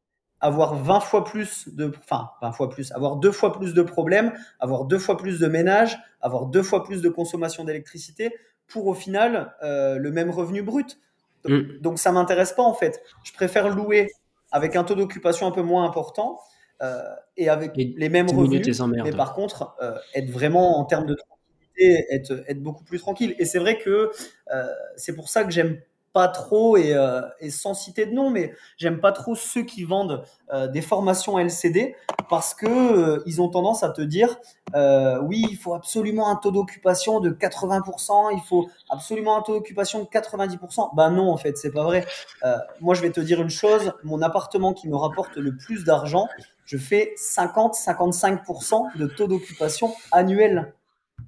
avoir 20 fois plus de, enfin, 20 fois plus, avoir deux fois plus de problèmes, avoir deux fois plus de ménages, avoir deux fois plus de consommation d'électricité pour au final euh, le même revenu brut. Mm. Donc, ça m'intéresse pas en fait. Je préfère louer avec un taux d'occupation un peu moins important euh, et avec les mêmes revenus. Mais par contre, euh, être vraiment en termes de tranquillité, être, être beaucoup plus tranquille. Et c'est vrai que c'est pour ça que j'aime pas trop, et, euh, et, sans citer de nom, mais j'aime pas trop ceux qui vendent euh, des formations LCD parce que euh, ils ont tendance à te dire oui, il faut absolument un taux d'occupation de 80%, il faut absolument un taux d'occupation de 90%. Bah non, en fait, c'est pas vrai. moi, je vais te dire une chose mon appartement qui me rapporte le plus d'argent, je fais 50-55% de taux d'occupation annuel.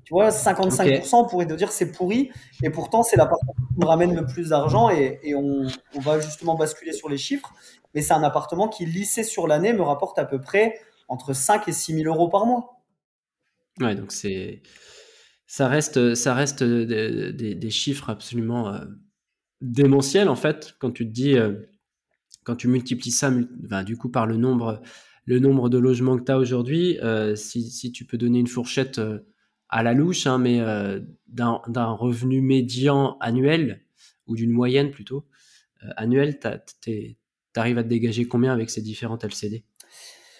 Tu vois, 55%, on pourrait te dire c'est pourri, et pourtant c'est la partie qui me ramène le plus d'argent, et, on, va justement basculer sur les chiffres. Mais c'est un appartement qui, lissé sur l'année, me rapporte à peu près entre 5 et 6 000 euros par mois. Ouais, donc c'est. Ça reste, ça reste des, chiffres absolument euh, démentiels, en fait, quand tu te dis. Euh, quand tu multiplies ça, du coup, par le nombre, le nombre de logements que tu as aujourd'hui, euh, si, si, tu peux donner une fourchette à la louche, hein, mais euh, d'un revenu médian annuel, ou d'une moyenne plutôt, euh, annuelle, tu arrives à te dégager combien avec ces différentes LCD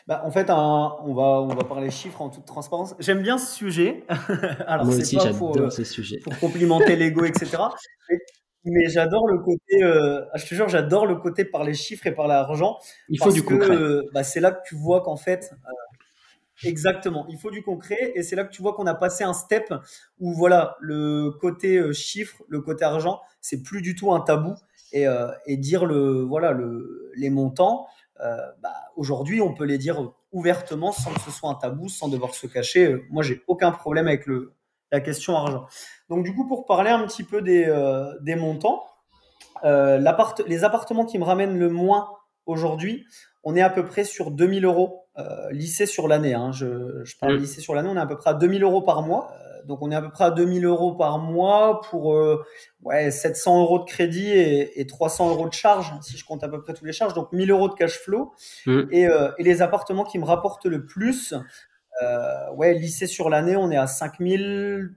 bah, en fait, on, va, on va parler chiffres en toute transparence. J'aime bien ce sujet. Alors, Moi aussi, j'adore euh, ce sujet. Pour complimenter l'ego, etc. Mais, j'adore le côté, je te jure, j'adore le côté par les chiffres et par l'argent. Il faut du concret. Bah, c'est là que tu vois qu'en fait, Exactement, il faut du concret et c'est là que tu vois qu'on a passé un step où voilà le côté euh, chiffre, le côté argent, c'est plus du tout un tabou et, euh, dire le voilà le, les montants. Euh, bah, Aujourd'hui, on peut les dire ouvertement sans que ce soit un tabou, sans devoir se cacher. Moi, j'ai aucun problème avec le, la question argent. Donc du coup, pour parler un petit peu des, des montants, les appartements qui me ramènent le moins aujourd'hui, on est à peu près sur 2000 euros lycée sur l'année. Hein. Je, je, parle mm. lycée sur l'année, on est à peu près à 2000 euros par mois. Euh, donc on est à peu près à 2000 euros par mois pour euh, ouais, 700 euros de crédit et, et, 300 euros de charge, si je compte à peu près tous les charges. Donc 1000 euros de cash flow. Mm. Et, euh, et, les appartements qui me rapportent le plus, ouais, lycée sur l'année, on est à 5000,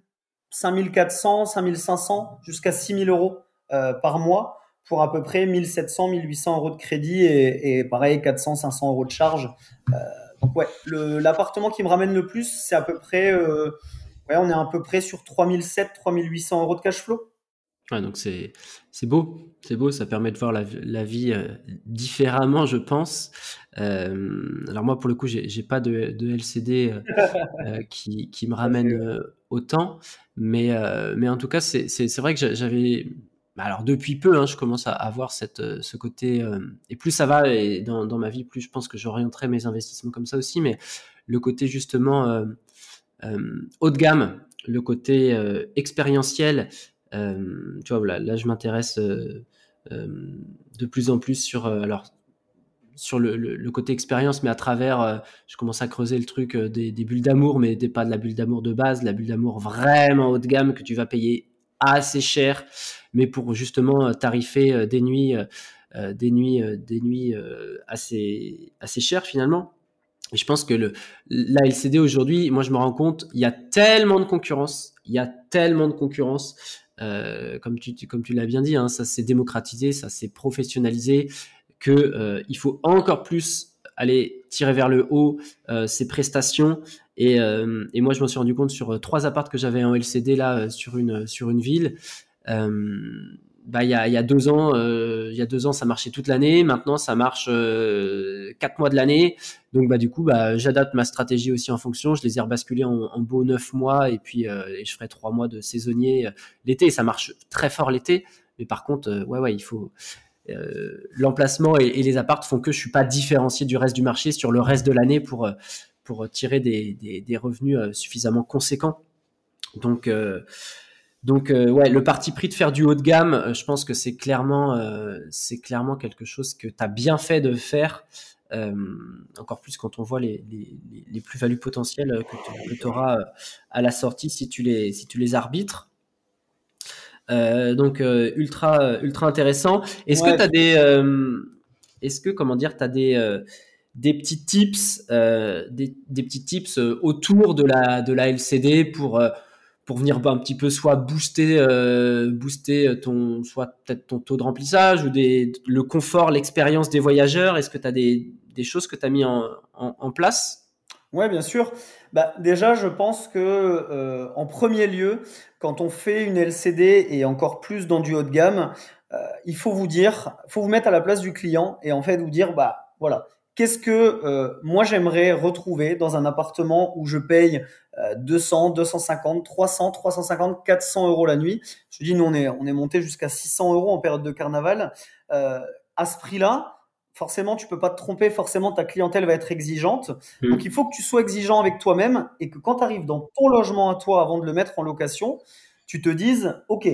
5400, 5500 jusqu'à 6000 euros par mois pour à peu près 1700, 1800 euros de crédit et, pareil 400, 500 euros de charge. Euh, donc ouais, l'appartement qui me ramène le plus, c'est à peu près, euh, ouais, on est à peu près sur 3700, 3800 euros de cash flow. Ouais, donc c'est beau, c'est beau, ça permet de voir la, la vie euh, différemment, je pense. Alors moi, pour le coup, j'ai pas de, de LCD qui, qui me ramène autant, mais mais en tout cas, c'est vrai que j'avais bah, alors depuis peu, hein, je commence à avoir cette, ce côté, et plus ça va et dans, ma vie, plus je pense que j'orienterai mes investissements comme ça aussi, mais le côté justement haut de gamme, le côté expérientiel, euh, tu vois, là, je m'intéresse euh, euh, de plus en plus sur, le, côté expérience, mais à travers, je commence à creuser le truc des, des bulles d'amour, mais pas de la bulle d'amour de base, la bulle d'amour vraiment haut de gamme que tu vas payer assez cher, mais pour justement tarifer des nuits, des nuits, des nuits assez, assez chères finalement. Je pense que le, la LCD aujourd'hui, moi je me rends compte, il y a tellement de concurrence, il y a tellement de concurrence. Euh, comme tu, comme tu l'as bien dit, hein, ça s'est démocratisé, ça s'est professionnalisé, que euh, il faut encore plus aller tirer vers le haut euh, ces prestations. Et, et, moi, je m'en suis rendu compte sur trois appartes que j'avais en LCD là sur une sur une ville bah, il, y a, y a deux ans, euh, il y a deux ans, ça marchait toute l'année. Maintenant, ça marche euh, quatre mois de l'année. Donc, bah, du coup, bah, j'adapte ma stratégie aussi en fonction. Je les ai rebasculés en, en beau neuf mois et puis euh, je ferai trois mois de saisonnier euh, l'été. Ça marche très fort l'été. Mais par contre, euh, ouais, ouais, il faut l'emplacement et, et, les appartes font que je suis pas différencié du reste du marché sur le reste de l'année pour pour tirer des, des, des revenus suffisamment conséquents. Donc donc euh, ouais, le parti pris de faire du haut de gamme, euh, je pense que c'est clairement, euh, c'est clairement quelque chose que tu as bien fait de faire. encore plus quand on voit les, les, les plus-values potentielles que tu auras à la sortie si tu les, si tu les arbitres. donc ultra, ultra intéressant. Est-ce que tu as des, est-ce que comment dire, tu as des des petits tips, des, des, petits tips autour de la, de la LCD pour pour venir un petit peu soit booster euh, booster ton soit peut-être ton taux de remplissage ou des, le confort l'expérience des voyageurs est-ce que tu as des, des, choses que tu as mis en, en, place? Ouais, bien sûr. Bah, déjà, je pense que euh, en premier lieu, quand on fait une LCD et encore plus dans du haut de gamme, euh, il faut vous dire, faut vous mettre à la place du client et en fait vous dire, bah voilà, Qu'est-ce que euh, moi j'aimerais retrouver dans un appartement où je paye 200, 250, 300, 350, 400 euros la nuit? Je dis, nous on est, on est monté jusqu'à 600 euros en période de carnaval. Euh, à ce prix-là, forcément tu peux pas te tromper, forcément ta clientèle va être exigeante. Mmh. Donc il faut que tu sois exigeant avec toi-même et que quand tu arrives dans ton logement à toi avant de le mettre en location, tu te dises, ok,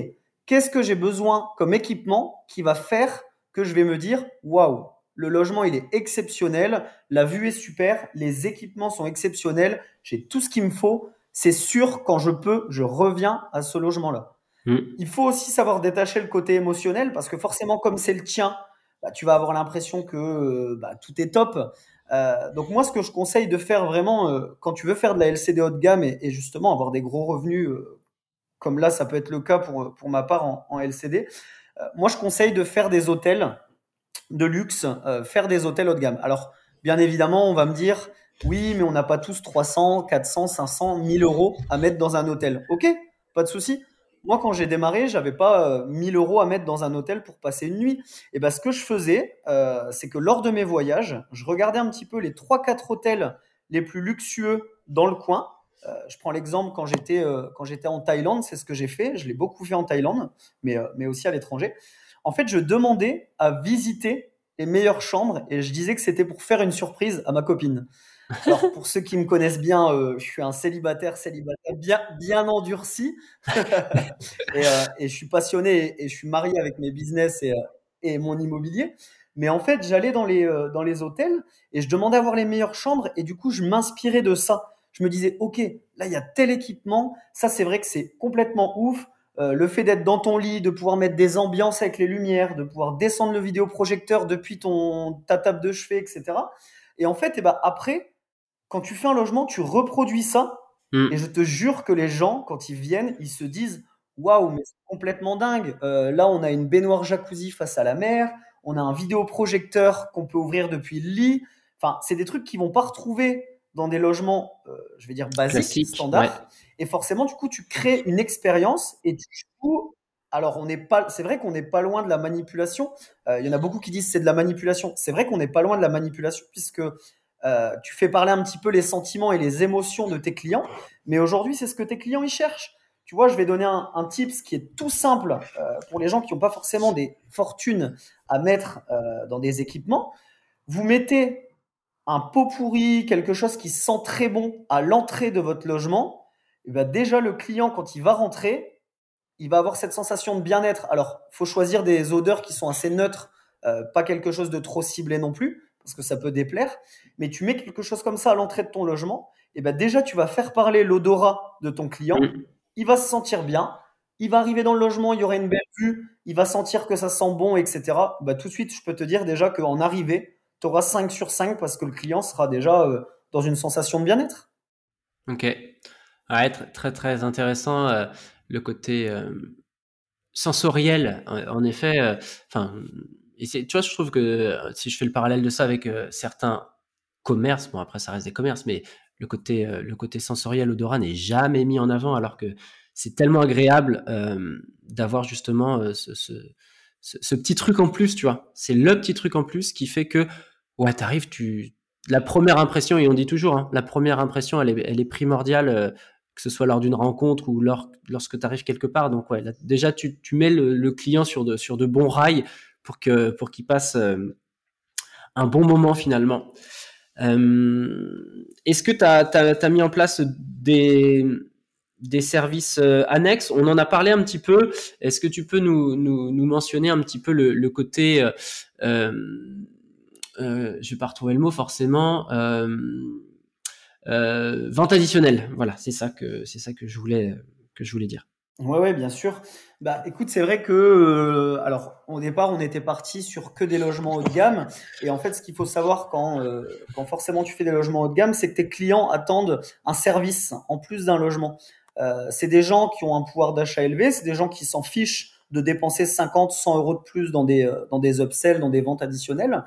qu'est-ce que j'ai besoin comme équipement qui va faire que je vais me dire, waouh, le logement, il est exceptionnel. La vue est super. Les équipements sont exceptionnels. J'ai tout ce qu'il me faut. C'est sûr, quand je peux, je reviens à ce logement-là. Mm. Il faut aussi savoir détacher le côté émotionnel parce que forcément, comme c'est le tien, bah, tu vas avoir l'impression que euh, bah, tout est top. Euh, donc moi, ce que je conseille de faire vraiment, euh, quand tu veux faire de la LCD haut de gamme et, justement avoir des gros revenus, comme là, ça peut être le cas pour, pour ma part en, en LCD, moi, je conseille de faire des hôtels de luxe, euh, faire des hôtels haut de gamme. Alors, bien évidemment, on va me dire, oui, mais on n'a pas tous 300, 400, 500, 1000 euros à mettre dans un hôtel. Ok, pas de souci. Moi, quand j'ai démarré, j'avais pas 1000 euh, euros à mettre dans un hôtel pour passer une nuit. Et ben, ce que je faisais, euh, c'est que lors de mes voyages, je regardais un petit peu les 3-4 hôtels les plus luxueux dans le coin. je prends l'exemple quand j'étais quand j'étais en Thaïlande, c'est ce que j'ai fait. Je l'ai beaucoup fait en Thaïlande, mais mais aussi à l'étranger en fait, je demandais à visiter les meilleures chambres et je disais que c'était pour faire une surprise à ma copine. Alors, pour ceux qui me connaissent bien, euh, je suis un célibataire, célibataire bien, bien endurci. Euh, et, je suis passionné et, je suis marié avec mes business et, euh, et mon immobilier. Mais en fait, j'allais dans les, dans les hôtels et je demandais à voir les meilleures chambres et du coup, je m'inspirais de ça. Je me disais, OK, là, il y a tel équipement. Ça, c'est vrai que c'est complètement ouf. Euh, le fait d'être dans ton lit, de pouvoir mettre des ambiances avec les lumières, de pouvoir descendre le vidéoprojecteur depuis ton ta table de chevet, etc. Et en fait, eh ben après, quand tu fais un logement, tu reproduis ça. Mm. Et je te jure que les gens, quand ils viennent, ils se disent waouh, mais c'est complètement dingue. Euh, là, on a une baignoire jacuzzi face à la mer, on a un vidéoprojecteur qu'on peut ouvrir depuis le lit. Enfin, c'est des trucs qui vont pas retrouver dans des logements, euh, je vais dire basiques, standards. Et forcément, du coup, tu crées une expérience et tu joues. Alors, on n'est pas. C'est vrai qu'on n'est pas loin de la manipulation. Euh, il y en a beaucoup qui disent c'est de la manipulation. C'est vrai qu'on n'est pas loin de la manipulation puisque euh, tu fais parler un petit peu les sentiments et les émotions de tes clients. Mais aujourd'hui, c'est ce que tes clients ils cherchent. Tu vois, je vais donner un, un tips qui est tout simple pour les gens qui n'ont pas forcément des fortunes à mettre dans des équipements. Vous mettez un pot pourri, quelque chose qui sent très bon à l'entrée de votre logement, et eh ben déjà le client, quand il va rentrer, il va avoir cette sensation de bien-être. Alors, faut choisir des odeurs qui sont assez neutres, euh, pas quelque chose de trop ciblé non plus, parce que ça peut déplaire. Mais tu mets quelque chose comme ça à l'entrée de ton logement, et eh ben déjà tu vas faire parler l'odorat de ton client. Il va se sentir bien. Il va arriver dans le logement, il y aura une belle vue, il va sentir que ça sent bon, etc. Bah, tout de suite, je peux te dire déjà qu'en arrivée, tu auras 5 sur 5 parce que le client sera déjà euh, dans une sensation de bien-être. Ok. Ouais, très, très, intéressant euh, le côté euh, sensoriel. En, effet, enfin, tu vois, je trouve que si je fais le parallèle de ça avec certains commerces, bon après ça reste des commerces, mais le côté, le côté sensoriel odorat n'est jamais mis en avant alors que c'est tellement agréable d'avoir justement ce, petit truc en plus, tu vois. C'est le petit truc en plus qui fait que, ouais, t'arrives, tu, la première impression, et on dit toujours, hein, la première impression, elle est, primordiale, euh, que ce soit lors d'une rencontre ou lors, lorsque tu arrives quelque part. Donc, ouais, déjà, tu, tu mets le, client sur de, sur de bons rails pour que, pour qu'il passe euh, un bon moment finalement. Euh, est-ce que tu as, mis en place des, des services euh, annexes. On en a parlé un petit peu. Est-ce que tu peux nous, nous, mentionner un petit peu le, côté, euh, euh, vais pas retrouver le mot forcément, vente additionnelle. Voilà, c'est ça que je voulais dire. Ouais, ouais, bien sûr. Bah, écoute, c'est vrai que, alors, au départ, on était parti sur que des logements haut de gamme. Et en fait, ce qu'il faut savoir quand forcément tu fais des logements haut de gamme, c'est que tes clients attendent un service en plus d'un logement. Euh, c'est des gens qui ont un pouvoir d'achat élevé, c'est des gens qui s'en fichent de dépenser 50, 100 euros de plus dans des, euh, dans des upsells, dans des ventes additionnelles.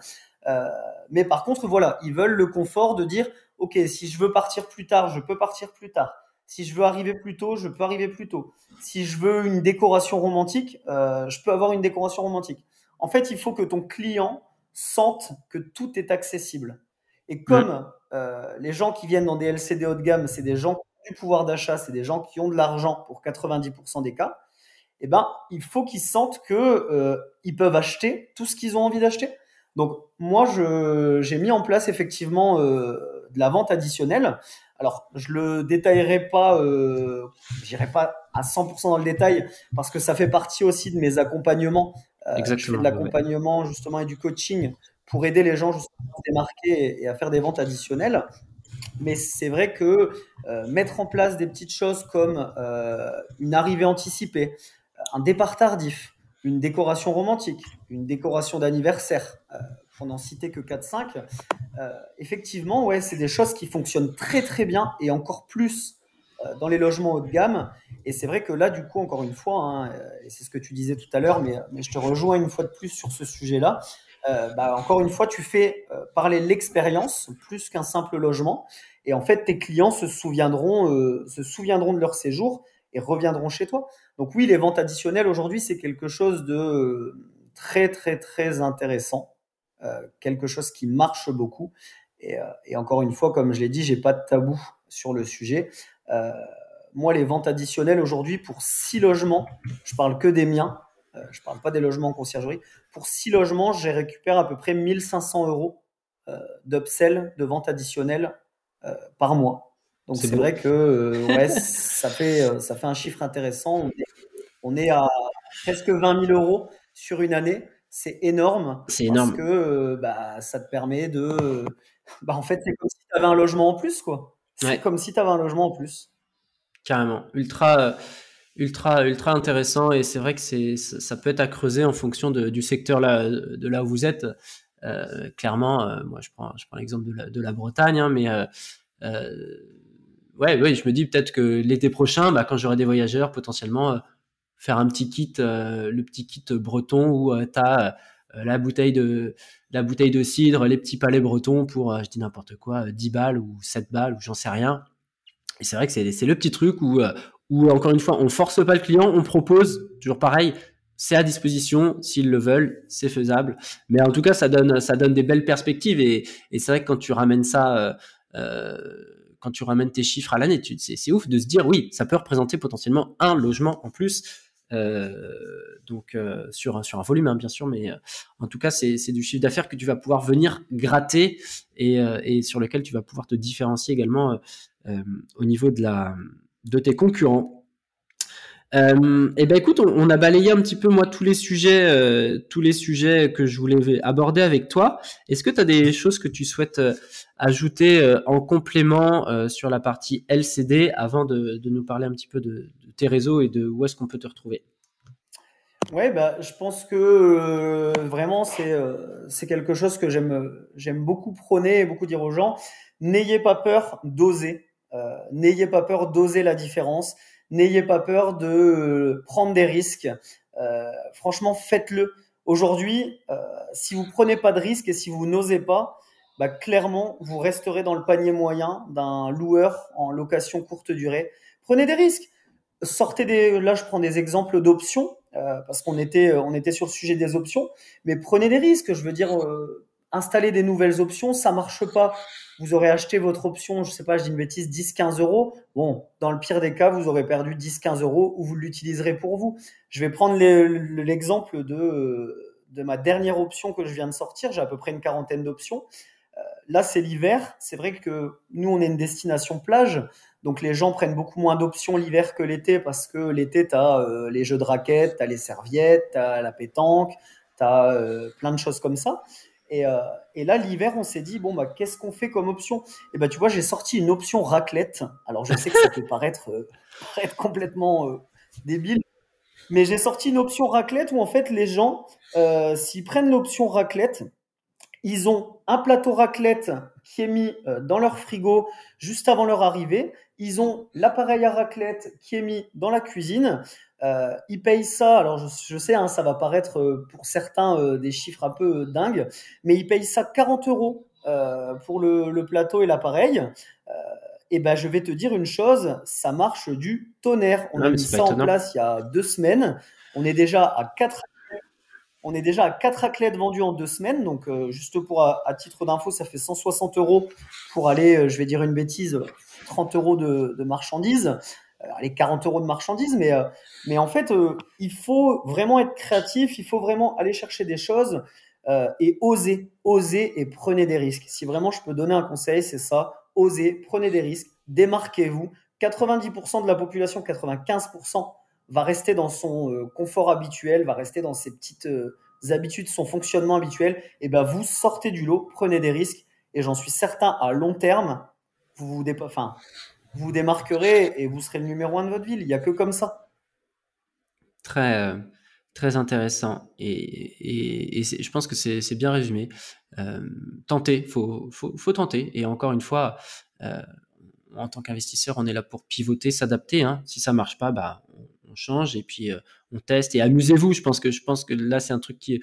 Euh, mais par contre, voilà, ils veulent le confort de dire, OK, si je veux partir plus tard, je peux partir plus tard. Si je veux arriver plus tôt, je peux arriver plus tôt. Si je veux une décoration romantique, euh, je peux avoir une décoration romantique. En fait, il faut que ton client sente que tout est accessible. Et comme euh, les gens qui viennent dans des LCD haut de gamme, c'est des gens du pouvoir d'achat, c'est des gens qui ont de l'argent pour 90% des cas, eh ben, il faut qu'ils sentent que euh, ils peuvent acheter tout ce qu'ils ont envie d'acheter. Donc moi, j'ai mis en place effectivement euh, de la vente additionnelle. Alors, je le détaillerai pas, euh, j'irai pas à 100% dans le détail parce que ça fait partie aussi de mes accompagnements. Euh, Exactement, je fais de l'accompagnement justement et du coaching pour aider les gens justement à se démarquer et à faire des ventes additionnelles. Mais c'est vrai que euh, mettre en place des petites choses comme euh, une arrivée anticipée, un départ tardif, une décoration romantique, une décoration d'anniversaire, euh, pour n'en citer que 4-5, euh, effectivement, ouais, c'est des choses qui fonctionnent très très bien et encore plus euh, dans les logements haut de gamme. Et c'est vrai que là, du coup, encore une fois, hein, et c'est ce que tu disais tout à l'heure, mais je te rejoins une fois de plus sur ce sujet-là, euh, bah, encore une fois, tu fais euh, parler l'expérience plus qu'un simple logement. Et en fait, tes clients se souviendront, euh, se souviendront de leur séjour et reviendront chez toi. Donc oui, les ventes additionnelles aujourd'hui, c'est quelque chose de très très très intéressant, quelque chose qui marche beaucoup. Et, et encore une fois, comme je l'ai dit, j'ai pas de tabou sur le sujet. moi, les ventes additionnelles aujourd'hui pour six logements, je parle que des miens. Euh, je ne parle pas des logements en conciergerie. Pour six logements, j'ai récupéré à peu près 1500 euros euh, d'upsell, de vente additionnelle euh, par mois. Donc c'est vrai que ouais, ça, fait, ça fait un chiffre intéressant. On est, à presque 20 000 euros sur une année. C'est énorme. C'est énorme. Parce que bah, ça te permet de. Bah, en fait, c'est comme si tu avais un logement en plus. quoi. C'est comme si tu avais un logement en plus. Carrément. Ultra ultra intéressant et c'est vrai que c'est ça peut être à creuser en fonction du secteur là de là où vous êtes euh, clairement euh, moi je prends je prends l'exemple de la, Bretagne hein, mais euh, ouais ouais je me dis peut-être que l'été prochain bah, quand j'aurai des voyageurs potentiellement faire un petit kit, le petit kit breton où tu as la bouteille de la bouteille de cidre, les petits palais bretons pour, je dis n'importe quoi, 10 balles ou 7 balles ou j'en sais rien. Et c'est vrai que c'est le petit truc où, où, encore une fois, on force pas le client, on propose, toujours pareil, c'est à disposition, s'ils le veulent, c'est faisable. Mais en tout cas, ça donne, ça donne des belles perspectives. Et, et c'est vrai que quand tu ramènes ça, euh, euh quand tu ramènes tes chiffres à l'année, c'est ouf de se dire, oui, ça peut représenter potentiellement un logement en plus. Euh, donc euh, sur, sur un volume, hein, bien sûr, mais euh, en tout cas, c'est du chiffre d'affaires que tu vas pouvoir venir gratter et, et, sur lequel tu vas pouvoir te différencier également au niveau de, la, de tes concurrents. Euh, et eh ben écoute, on, a balayé un petit peu moi tous les sujets, euh, tous les sujets que je voulais aborder avec toi. Est-ce que tu as des choses que tu souhaites euh, ajouter euh, en complément sur la partie LCD avant de, de, nous parler un petit peu de, tes réseaux et de où est-ce qu'on peut te retrouver? Ouais, bah, je pense que vraiment c'est c'est quelque chose que j'aime j'aime beaucoup prôner et beaucoup dire aux gens. N'ayez pas peur d'oser. N'ayez pas peur d'oser la différence N'ayez pas peur de euh, prendre des risques. Euh, franchement, faites-le. Aujourd'hui, euh, si vous prenez pas de risques et si vous n'osez pas, bah, clairement, vous resterez dans le panier moyen d'un loueur en location courte durée. Prenez des risques. Sortez des. Là, je prends des exemples d'options euh, parce qu'on était, sur le sujet des options. Mais prenez des risques. Je veux dire, euh, installer des nouvelles options, ça marche pas vous aurez acheté votre option, je sais pas, je dis une bêtise, 10-15 euros. Bon, dans le pire des cas, vous aurez perdu 10-15 euros ou vous l'utiliserez pour vous. Je vais prendre l'exemple de, de ma dernière option que je viens de sortir. J'ai à peu près une quarantaine d'options. Euh, là, c'est l'hiver. C'est vrai que nous, on est une destination plage. Donc, les gens prennent beaucoup moins d'options l'hiver que l'été parce que l'été, tu as euh, les jeux de raquettes, tu as les serviettes, tu as la pétanque, tu as euh, plein de choses comme ça. Euh, et, là, l'hiver, on s'est dit, bon, bah, qu'est-ce qu'on fait comme option? Et bah, tu vois, j'ai sorti une option raclette. Alors, je sais que ça peut paraître, euh, complètement euh, débile, mais j'ai sorti une option raclette où, en fait, les gens, s'ils prennent l'option raclette, ils ont un plateau raclette qui est mis dans leur frigo juste avant leur arrivée. Ils ont l'appareil à raclette qui est mis dans la cuisine. Euh, ils payent ça, alors je, sais, hein, ça va paraître euh, pour certains euh, des chiffres un peu dingues, mais ils payent ça 40 euros pour le, plateau et l'appareil. et ben, je vais te dire une chose, ça marche du tonnerre. On a mis ça en place il y a deux semaines. On est déjà à quatre on est déjà à 4 raclettes vendues en deux semaines. Donc, juste pour à, titre d'info, ça fait 160 euros pour aller, je vais dire une bêtise, 30 euros de, de marchandises les 40 euros de marchandises, mais, euh, mais en fait, euh, il faut vraiment être créatif, il faut vraiment aller chercher des choses euh, et oser, oser et prenez des risques. Si vraiment je peux donner un conseil, c'est ça, osez, prenez des risques, démarquez-vous. 90% de la population, 95% va rester dans son confort habituel, va rester dans ses petites habitudes, son fonctionnement habituel. Et ben vous sortez du lot, prenez des risques, et j'en suis certain à long terme, vous vous enfin, vous démarquerez et vous serez le numéro un de votre ville. Il n'y a que comme ça. Très, euh, très intéressant. Et, je pense que c'est bien résumé. Euh, tenter, faut, faut, tenter. Et encore une fois, euh, en tant qu'investisseur, on est là pour pivoter, s'adapter. Hein. Si ça marche pas, bah, on, change et puis on teste. Et amusez-vous. Je pense que, je pense que là, c'est un truc qui,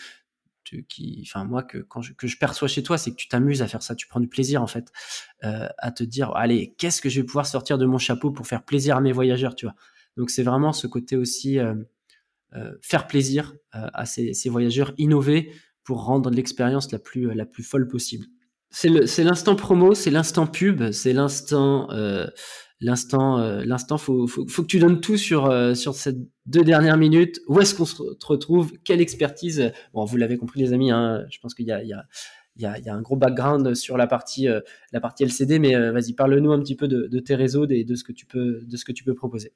enfin moi que quand je, perçois chez toi, c'est que tu t'amuses à faire ça, tu prends du plaisir en fait, euh, à te dire allez qu'est-ce que je vais pouvoir sortir de mon chapeau pour faire plaisir à mes voyageurs, tu vois. Donc c'est vraiment ce côté aussi euh, euh, faire plaisir à ces, voyageurs, innover pour rendre l'expérience la plus folle possible. C'est l'instant promo, c'est l'instant pub, c'est l'instant l'instant, euh, l'instant, faut, faut, que tu donnes tout sur euh, ces deux dernières minutes. Où est-ce qu'on se retrouve? Quelle expertise? Bon, vous l'avez compris, les amis. Hein, je pense qu'il y a, un gros background sur la partie euh, la partie LCD, mais vas-y, parle-nous un petit peu de, tes réseaux, et de ce que tu peux de ce que tu peux proposer.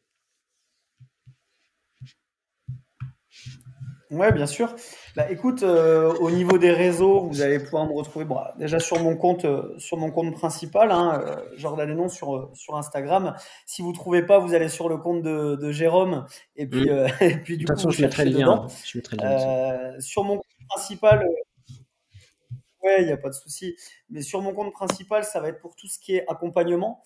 Ouais, bien sûr. Bah, écoute, euh, au niveau des réseaux, vous allez pouvoir me retrouver bon, déjà sur mon compte, euh, sur mon compte principal, hein, euh, Jordan Lennon sur sur Instagram. Si vous trouvez pas, vous allez sur le compte de, de Jérôme et puis mm. et puis du de toute façon, je mettrai le lien. Je mettrai le lien sur mon compte principal. Ouais, il n'y a pas de souci. Mais sur mon compte principal, ça va être pour tout ce qui est accompagnement.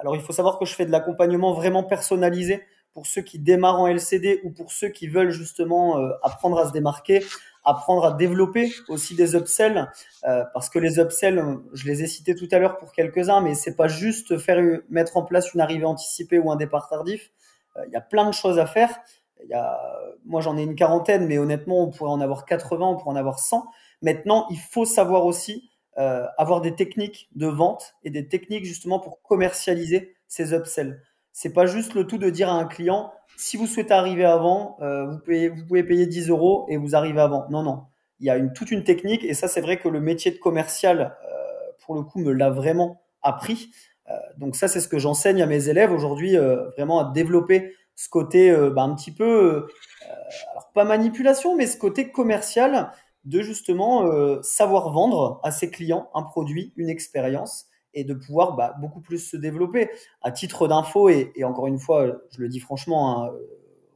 alors, il faut savoir que je fais de l'accompagnement vraiment personnalisé pour ceux qui démarrent en LCD ou pour ceux qui veulent justement apprendre à se démarquer, apprendre à développer aussi des upsells, euh, parce que les upsells, je les ai cités tout à l'heure pour quelques-uns, mais c'est pas juste faire mettre en place une arrivée anticipée ou un départ tardif. Euh, il y a plein de choses à faire. Moi, j'en ai une quarantaine, mais honnêtement, on pourrait en avoir 80, on pourrait en avoir 100. Maintenant, il faut savoir aussi euh, avoir des techniques de vente et des techniques justement pour commercialiser ces upsells. C'est pas juste le tout de dire à un client, si vous souhaitez arriver avant, euh, vous, pouvez payer 10 euros et vous arrivez avant. Non, non. Il y a toute une technique et ça, c'est vrai que le métier de commercial, euh, pour le coup, me l'a vraiment appris. Euh, donc ça, c'est ce que j'enseigne à mes élèves aujourd'hui, vraiment à développer ce côté bah, un petit peu, alors pas manipulation, mais ce côté commercial de justement savoir vendre à ses clients un produit, une expérience et de pouvoir bah, beaucoup plus se développer. À titre d'info, et, encore une fois, je le dis franchement, hein,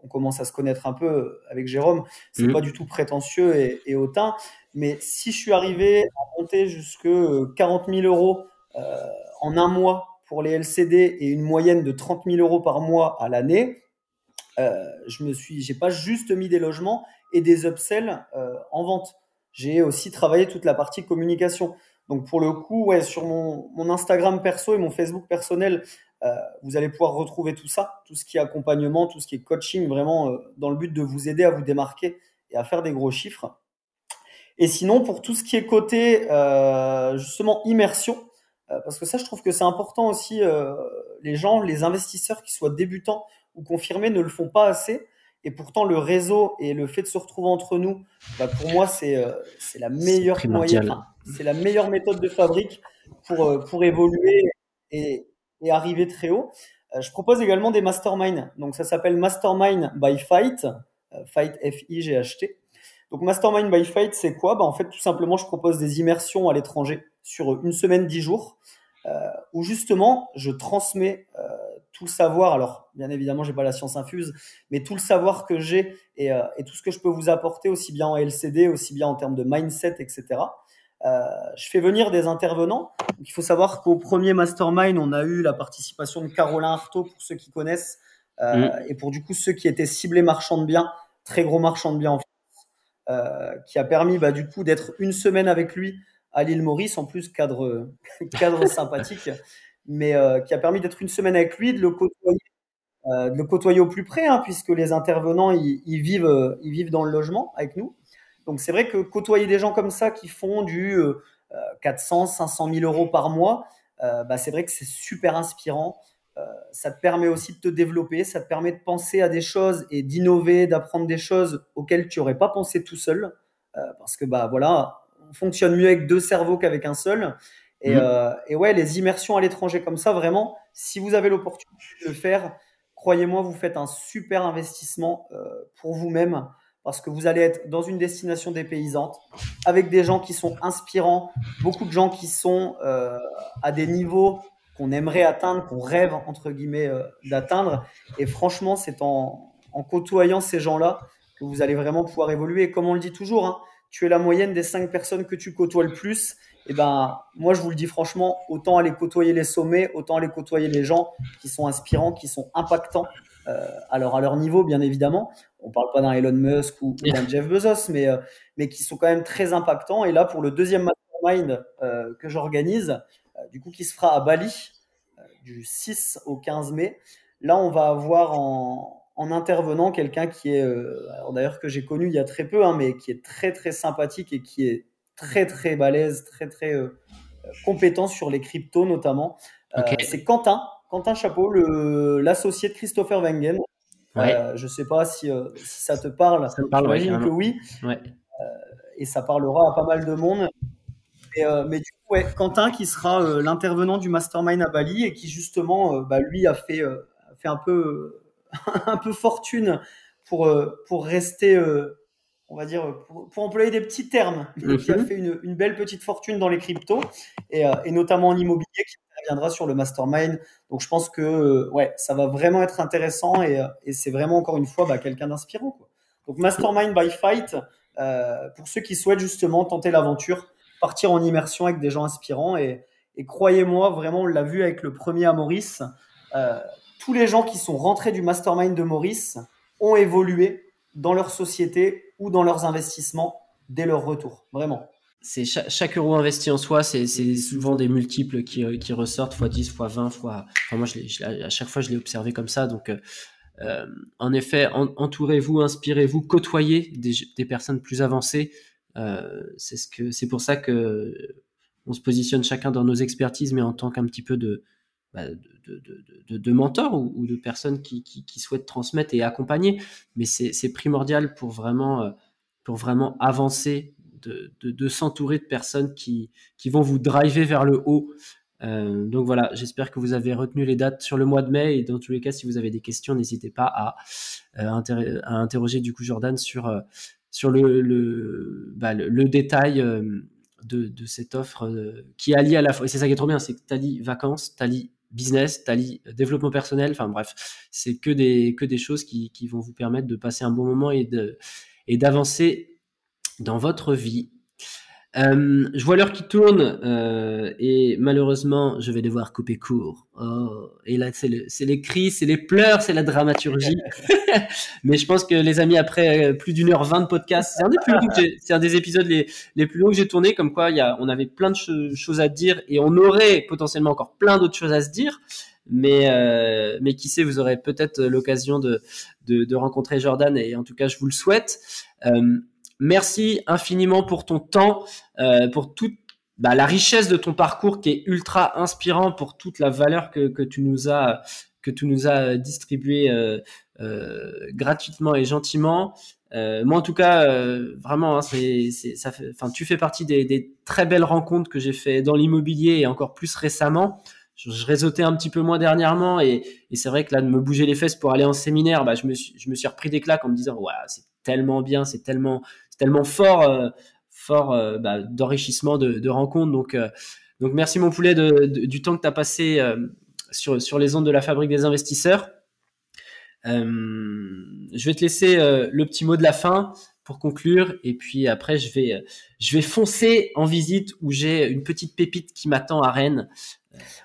on commence à se connaître un peu avec Jérôme, c'est n'est mmh. pas du tout prétentieux et, hautain, mais si je suis arrivé à monter jusque 40 000 euros euh, en un mois pour les LCD et une moyenne de 30 000 euros par mois à l'année, euh, je me suis, j'ai pas juste mis des logements et des upsells euh, en vente. J'ai aussi travaillé toute la partie communication. Donc pour le coup, ouais, sur mon, Instagram perso et mon Facebook personnel, euh, vous allez pouvoir retrouver tout ça, tout ce qui est accompagnement, tout ce qui est coaching, vraiment euh, dans le but de vous aider à vous démarquer et à faire des gros chiffres. Et sinon, pour tout ce qui est côté euh, justement immersion, parce que ça, je trouve que c'est important aussi, les gens, les investisseurs qui soient débutants ou confirmés ne le font pas assez. Et pourtant, le réseau et le fait de se retrouver entre nous, bah, pour moi, c'est c'est la meilleure moyenne c'est la meilleure méthode de fabrique pour, euh, pour évoluer et, et arriver très haut. Euh, je propose également des masterminds. Donc, ça s'appelle Mastermind by Fight. Euh, Fight F-I-G-H-T. Donc, Mastermind by Fight, c'est quoi? Bah, En fait, tout simplement, je propose des immersions à l'étranger sur une semaine, dix jours, euh, où justement, je transmets euh, tout le savoir. Alors, bien évidemment, j'ai pas la science infuse, mais tout le savoir que j'ai et, euh, et, tout ce que je peux vous apporter, aussi bien en LCD, aussi bien en termes de mindset, etc. Euh, je fais venir des intervenants. il faut savoir qu'au premier mastermind, on a eu la participation de Carolin Artaud pour ceux qui connaissent euh, mm. et pour du coup ceux qui étaient ciblés marchands de biens, très gros marchands de biens en France, euh, qui a permis bah, du coup d'être une semaine avec lui à l'île Maurice, en plus cadre cadre sympathique, mais qui a permis d'être une semaine avec lui, de le côtoyer, de le côtoyer au plus près, hein, puisque les intervenants ils, vivent ils vivent dans le logement avec nous. Donc c'est vrai que côtoyer des gens comme ça qui font du 400, 500 000 euros par mois, euh, bah, c'est vrai que c'est super inspirant. Euh, ça te permet aussi de te développer, ça te permet de penser à des choses et d'innover, d'apprendre des choses auxquelles tu n'aurais pas pensé tout seul. Euh, parce que bah voilà, on fonctionne mieux avec deux cerveaux qu'avec un seul. Et, mmh. et, ouais, les immersions à l'étranger comme ça, vraiment, si vous avez l'opportunité de le faire, croyez-moi, vous faites un super investissement pour vous-même parce que vous allez être dans une destination dépaysante avec des gens qui sont inspirants, beaucoup de gens qui sont euh, à des niveaux qu'on aimerait atteindre, qu'on rêve entre guillemets euh, d'atteindre. Et franchement, c'est en, en, côtoyant ces gens-là que vous allez vraiment pouvoir évoluer. Et comme on le dit toujours, hein, tu es la moyenne des cinq personnes que tu côtoies le plus. Et ben, moi, je vous le dis franchement, autant aller côtoyer les sommets, autant aller côtoyer les gens qui sont inspirants, qui sont impactants euh, alors à leur niveau, bien évidemment. On parle pas d'un Elon Musk ou, d'un Jeff Bezos, mais, euh, mais qui sont quand même très impactants. Et là, pour le deuxième mastermind euh, que j'organise, du coup, qui se fera à Bali du 6 au 15 mai, là, on va avoir en, en intervenant quelqu'un qui est, d'ailleurs que j'ai connu il y a très peu, hein, mais qui est très très sympathique et qui est très très balèze, très très compétent sur les cryptos notamment. c'est Quentin, Quentin Chapeau, l'associé de Christopher Wengen. Euh, je ne sais pas si, euh, si, ça te parle. Ça me parle, J'imagine que oui. Euh, et ça parlera à pas mal de monde. mais du coup, Quentin qui sera l'intervenant du mastermind à Bali et qui justement, bah, lui a fait, fait un peu, un peu fortune pour, pour rester, on va dire, pour, employer des petits termes, qui a mhm. fait une, une, belle petite fortune dans les cryptos et, et notamment en immobilier, qui viendra sur le mastermind. Donc je pense que euh, ouais, ça va vraiment être intéressant et, euh, et c'est vraiment encore une fois bah, quelqu'un d'inspirant. Donc mastermind by fight euh, pour ceux qui souhaitent justement tenter l'aventure, partir en immersion avec des gens inspirants et, et croyez-moi vraiment on l'a vu avec le premier à Maurice. Euh, tous les gens qui sont rentrés du mastermind de Maurice ont évolué dans leur société ou dans leurs investissements dès leur retour. Vraiment. C'est chaque, euro investi en soi, c'est souvent des multiples qui, qui ressortent, fois 10, fois 20, fois. Enfin, moi, à chaque fois, je l'ai observé comme ça. Donc, euh, euh, en effet, entourez-vous, inspirez-vous, côtoyez des, personnes plus avancées. Euh, c'est ce pour ça que on se positionne chacun dans nos expertises, mais en tant qu'un petit peu de, bah, de, de, de, de, mentor ou, de personnes qui, souhaitent transmettre et accompagner. Mais c'est primordial pour vraiment, euh, pour vraiment avancer, de, s'entourer de personnes qui, qui vont vous driver vers le haut. Euh, donc voilà, j'espère que vous avez retenu les dates sur le mois de mai et dans tous les cas, si vous avez des questions, n'hésitez pas à, euh, interroger du coup Jordan sur, sur le, le, bah, détail de, cette offre qui allie à la fois, et c'est ça qui est trop bien, c'est que tu vacances, tu business, tali développement personnel, enfin bref, c'est que des, que des choses qui, vont vous permettre de passer un bon moment et de et d'avancer dans votre vie. Euh, je vois l'heure qui tourne euh, et malheureusement, je vais devoir couper court. Oh, et là, c'est le, les cris, c'est les pleurs, c'est la dramaturgie. Mais je pense que les amis, après euh, plus d'une heure vingt de podcast, c'est un des plus longs c'est un des épisodes les, les plus longs que j'ai tourné. Comme quoi, il y a, on avait plein de choses à dire et on aurait potentiellement encore plein d'autres choses à se dire. Mais, euh, mais qui sait, vous aurez peut-être l'occasion de, de, de, rencontrer Jordan et en tout cas, je vous le souhaite. Euh, Merci infiniment pour ton temps, euh, pour toute bah, la richesse de ton parcours qui est ultra inspirant, pour toute la valeur que, que tu nous as que tu nous as distribué euh, euh, gratuitement et gentiment. Euh, moi, en tout cas, euh, vraiment, hein, c'est, ça fait, enfin, tu fais partie des, des très belles rencontres que j'ai fait dans l'immobilier et encore plus récemment. Je, je réseautais un petit peu moins dernièrement et, et, c'est vrai que là, de me bouger les fesses pour aller en séminaire, bah, je me suis, je me suis repris des claques en me disant, ouais, c'est tellement bien, c'est tellement, tellement fort, euh, fort euh, bah, d'enrichissement de, de, rencontres. Donc, euh, donc merci mon poulet du temps que tu as passé sur, sur les ondes de la fabrique des investisseurs. je vais te laisser le petit mot de la fin pour conclure et puis après je vais je vais foncer en visite où j'ai une petite pépite qui m'attend à Rennes.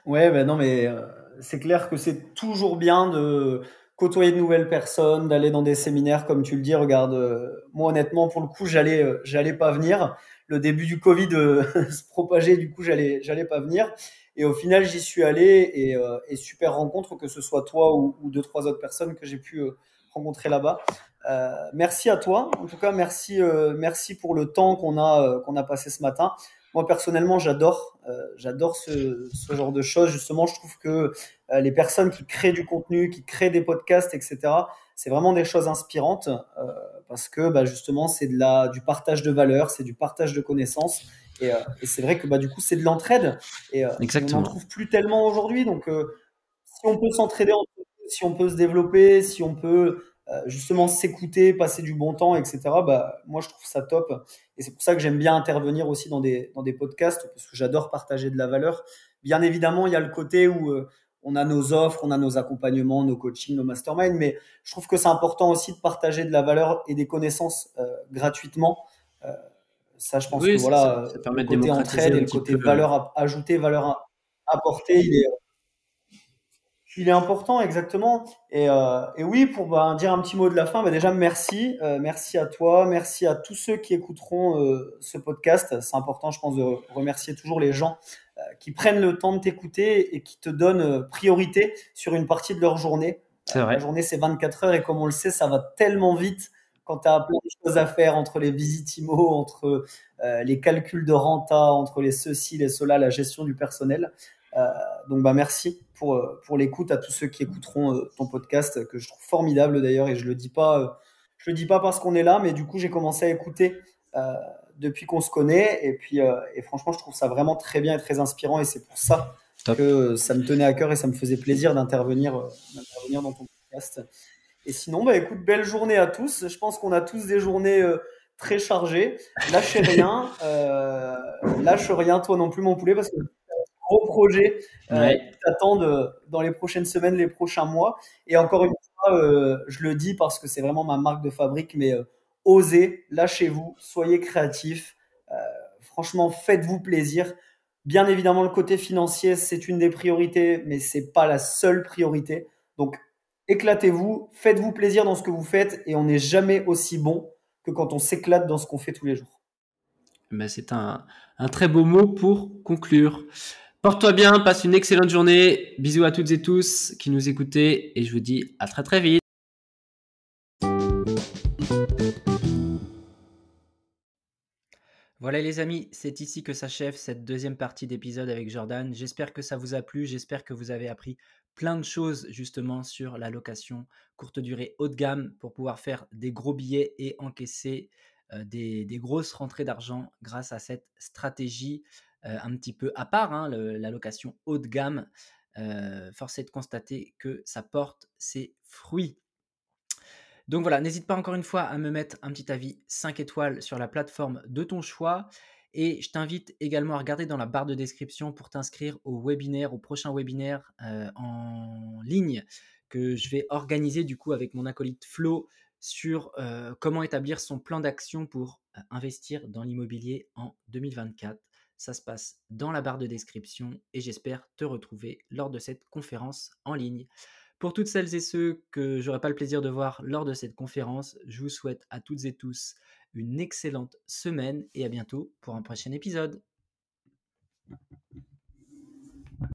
Ouais ben non mais c'est clair que c'est toujours bien de côtoyer de nouvelles personnes, d'aller dans des séminaires, comme tu le dis. Regarde, euh, moi honnêtement, pour le coup, j'allais, euh, j'allais pas venir. Le début du Covid euh, se propageait, du coup, j'allais, j'allais pas venir. Et au final, j'y suis allé et, et, super rencontre, que ce soit toi ou, ou deux, trois autres personnes que j'ai pu rencontrer là-bas. merci à toi. En tout cas, merci, merci pour le temps qu'on a, qu'on a passé ce matin moi personnellement j'adore euh, j'adore ce, ce, genre de choses. Justement je trouve que euh, les personnes qui créent du contenu qui créent des podcasts etc c'est vraiment des choses inspirantes euh, parce que bah, justement c'est de la du partage de valeurs c'est du partage de connaissances. Et, et c'est vrai que bah, du coup c'est de l'entraide. Et Exactement. on n'en trouve plus tellement aujourd'hui. Donc si on peut s'entraider si on peut se développer si on peut justement s'écouter, passer du bon temps, etc. Bah, moi, je trouve ça top. Et c'est pour ça que j'aime bien intervenir aussi dans des, dans des podcasts, parce que j'adore partager de la valeur. Bien évidemment, il y a le côté où euh, on a nos offres, on a nos accompagnements, nos coachings, nos masterminds, mais je trouve que c'est important aussi de partager de la valeur et des connaissances euh, gratuitement. Euh, ça, je pense que voilà, ça, ça permet le côté entraide et le côté valeur ajoutée, valeur apportée, il est, il est important, exactement. Et, euh, et oui, pour bah, dire un petit mot de la fin, bah, déjà merci, euh, merci à toi, merci à tous ceux qui écouteront euh, ce podcast. C'est important, je pense, de remercier toujours les gens qui prennent le temps de t'écouter et qui te donnent priorité sur une partie de leur journée. C'est vrai. La journée, c'est 24 heures et comme on le sait, ça va tellement vite quand tu as plein de choses à faire entre les visites IMO, entre les calculs de renta, entre les ceci, les cela, la gestion du personnel. Donc, bah, merci pour, euh, pour l'écoute à tous ceux qui écouteront euh, ton podcast, que je trouve formidable d'ailleurs, et je le dis pas, euh, je le dis pas parce qu'on est là, mais du coup j'ai commencé à écouter depuis qu'on se connaît, et puis et franchement je trouve ça vraiment très bien et très inspirant, et c'est pour ça Top. que ça me tenait à cœur et ça me faisait plaisir d'intervenir, dans ton podcast. Et sinon, bah écoute, belle journée à tous. Je pense qu'on a tous des journées très chargées. Lâchez rien, euh, lâche rien toi non plus mon poulet parce que projets euh, ouais. qui t'attendent dans les prochaines semaines, les prochains mois. Et encore une fois, euh, je le dis parce que c'est vraiment ma marque de fabrique, mais euh, osez, lâchez-vous, soyez créatifs. Euh, franchement, faites-vous plaisir. Bien évidemment, le côté financier, c'est une des priorités, mais c'est pas la seule priorité. Donc, éclatez-vous, faites-vous plaisir dans ce que vous faites et on n'est jamais aussi bon que quand on s'éclate dans ce qu'on fait tous les jours. Ben, c'est un, un très beau mot pour conclure. Porte-toi bien, passe une excellente journée. Bisous à toutes et tous qui nous écoutez et je vous dis à très très vite. Voilà les amis, c'est ici que s'achève cette deuxième partie d'épisode avec Jordan. J'espère que ça vous a plu, j'espère que vous avez appris plein de choses justement sur la location courte durée haut de gamme pour pouvoir faire des gros billets et encaisser euh, des, grosses rentrées d'argent grâce à cette stratégie un petit peu à part, hein, la location haut de gamme. Euh, force est de constater que ça porte ses fruits. Donc voilà, n'hésite pas encore une fois à me mettre un petit avis 5 étoiles sur la plateforme de ton choix. Et je t'invite également à regarder dans la barre de description pour t'inscrire au webinaire, au prochain webinaire euh, en ligne que je vais organiser du coup avec mon acolyte Flo sur euh, comment établir son plan d'action pour euh, investir dans l'immobilier en 2024. Ça se passe dans la barre de description et j'espère te retrouver lors de cette conférence en ligne. Pour toutes celles et ceux que j'aurai pas le plaisir de voir lors de cette conférence, je vous souhaite à toutes et tous une excellente semaine et à bientôt pour un prochain épisode.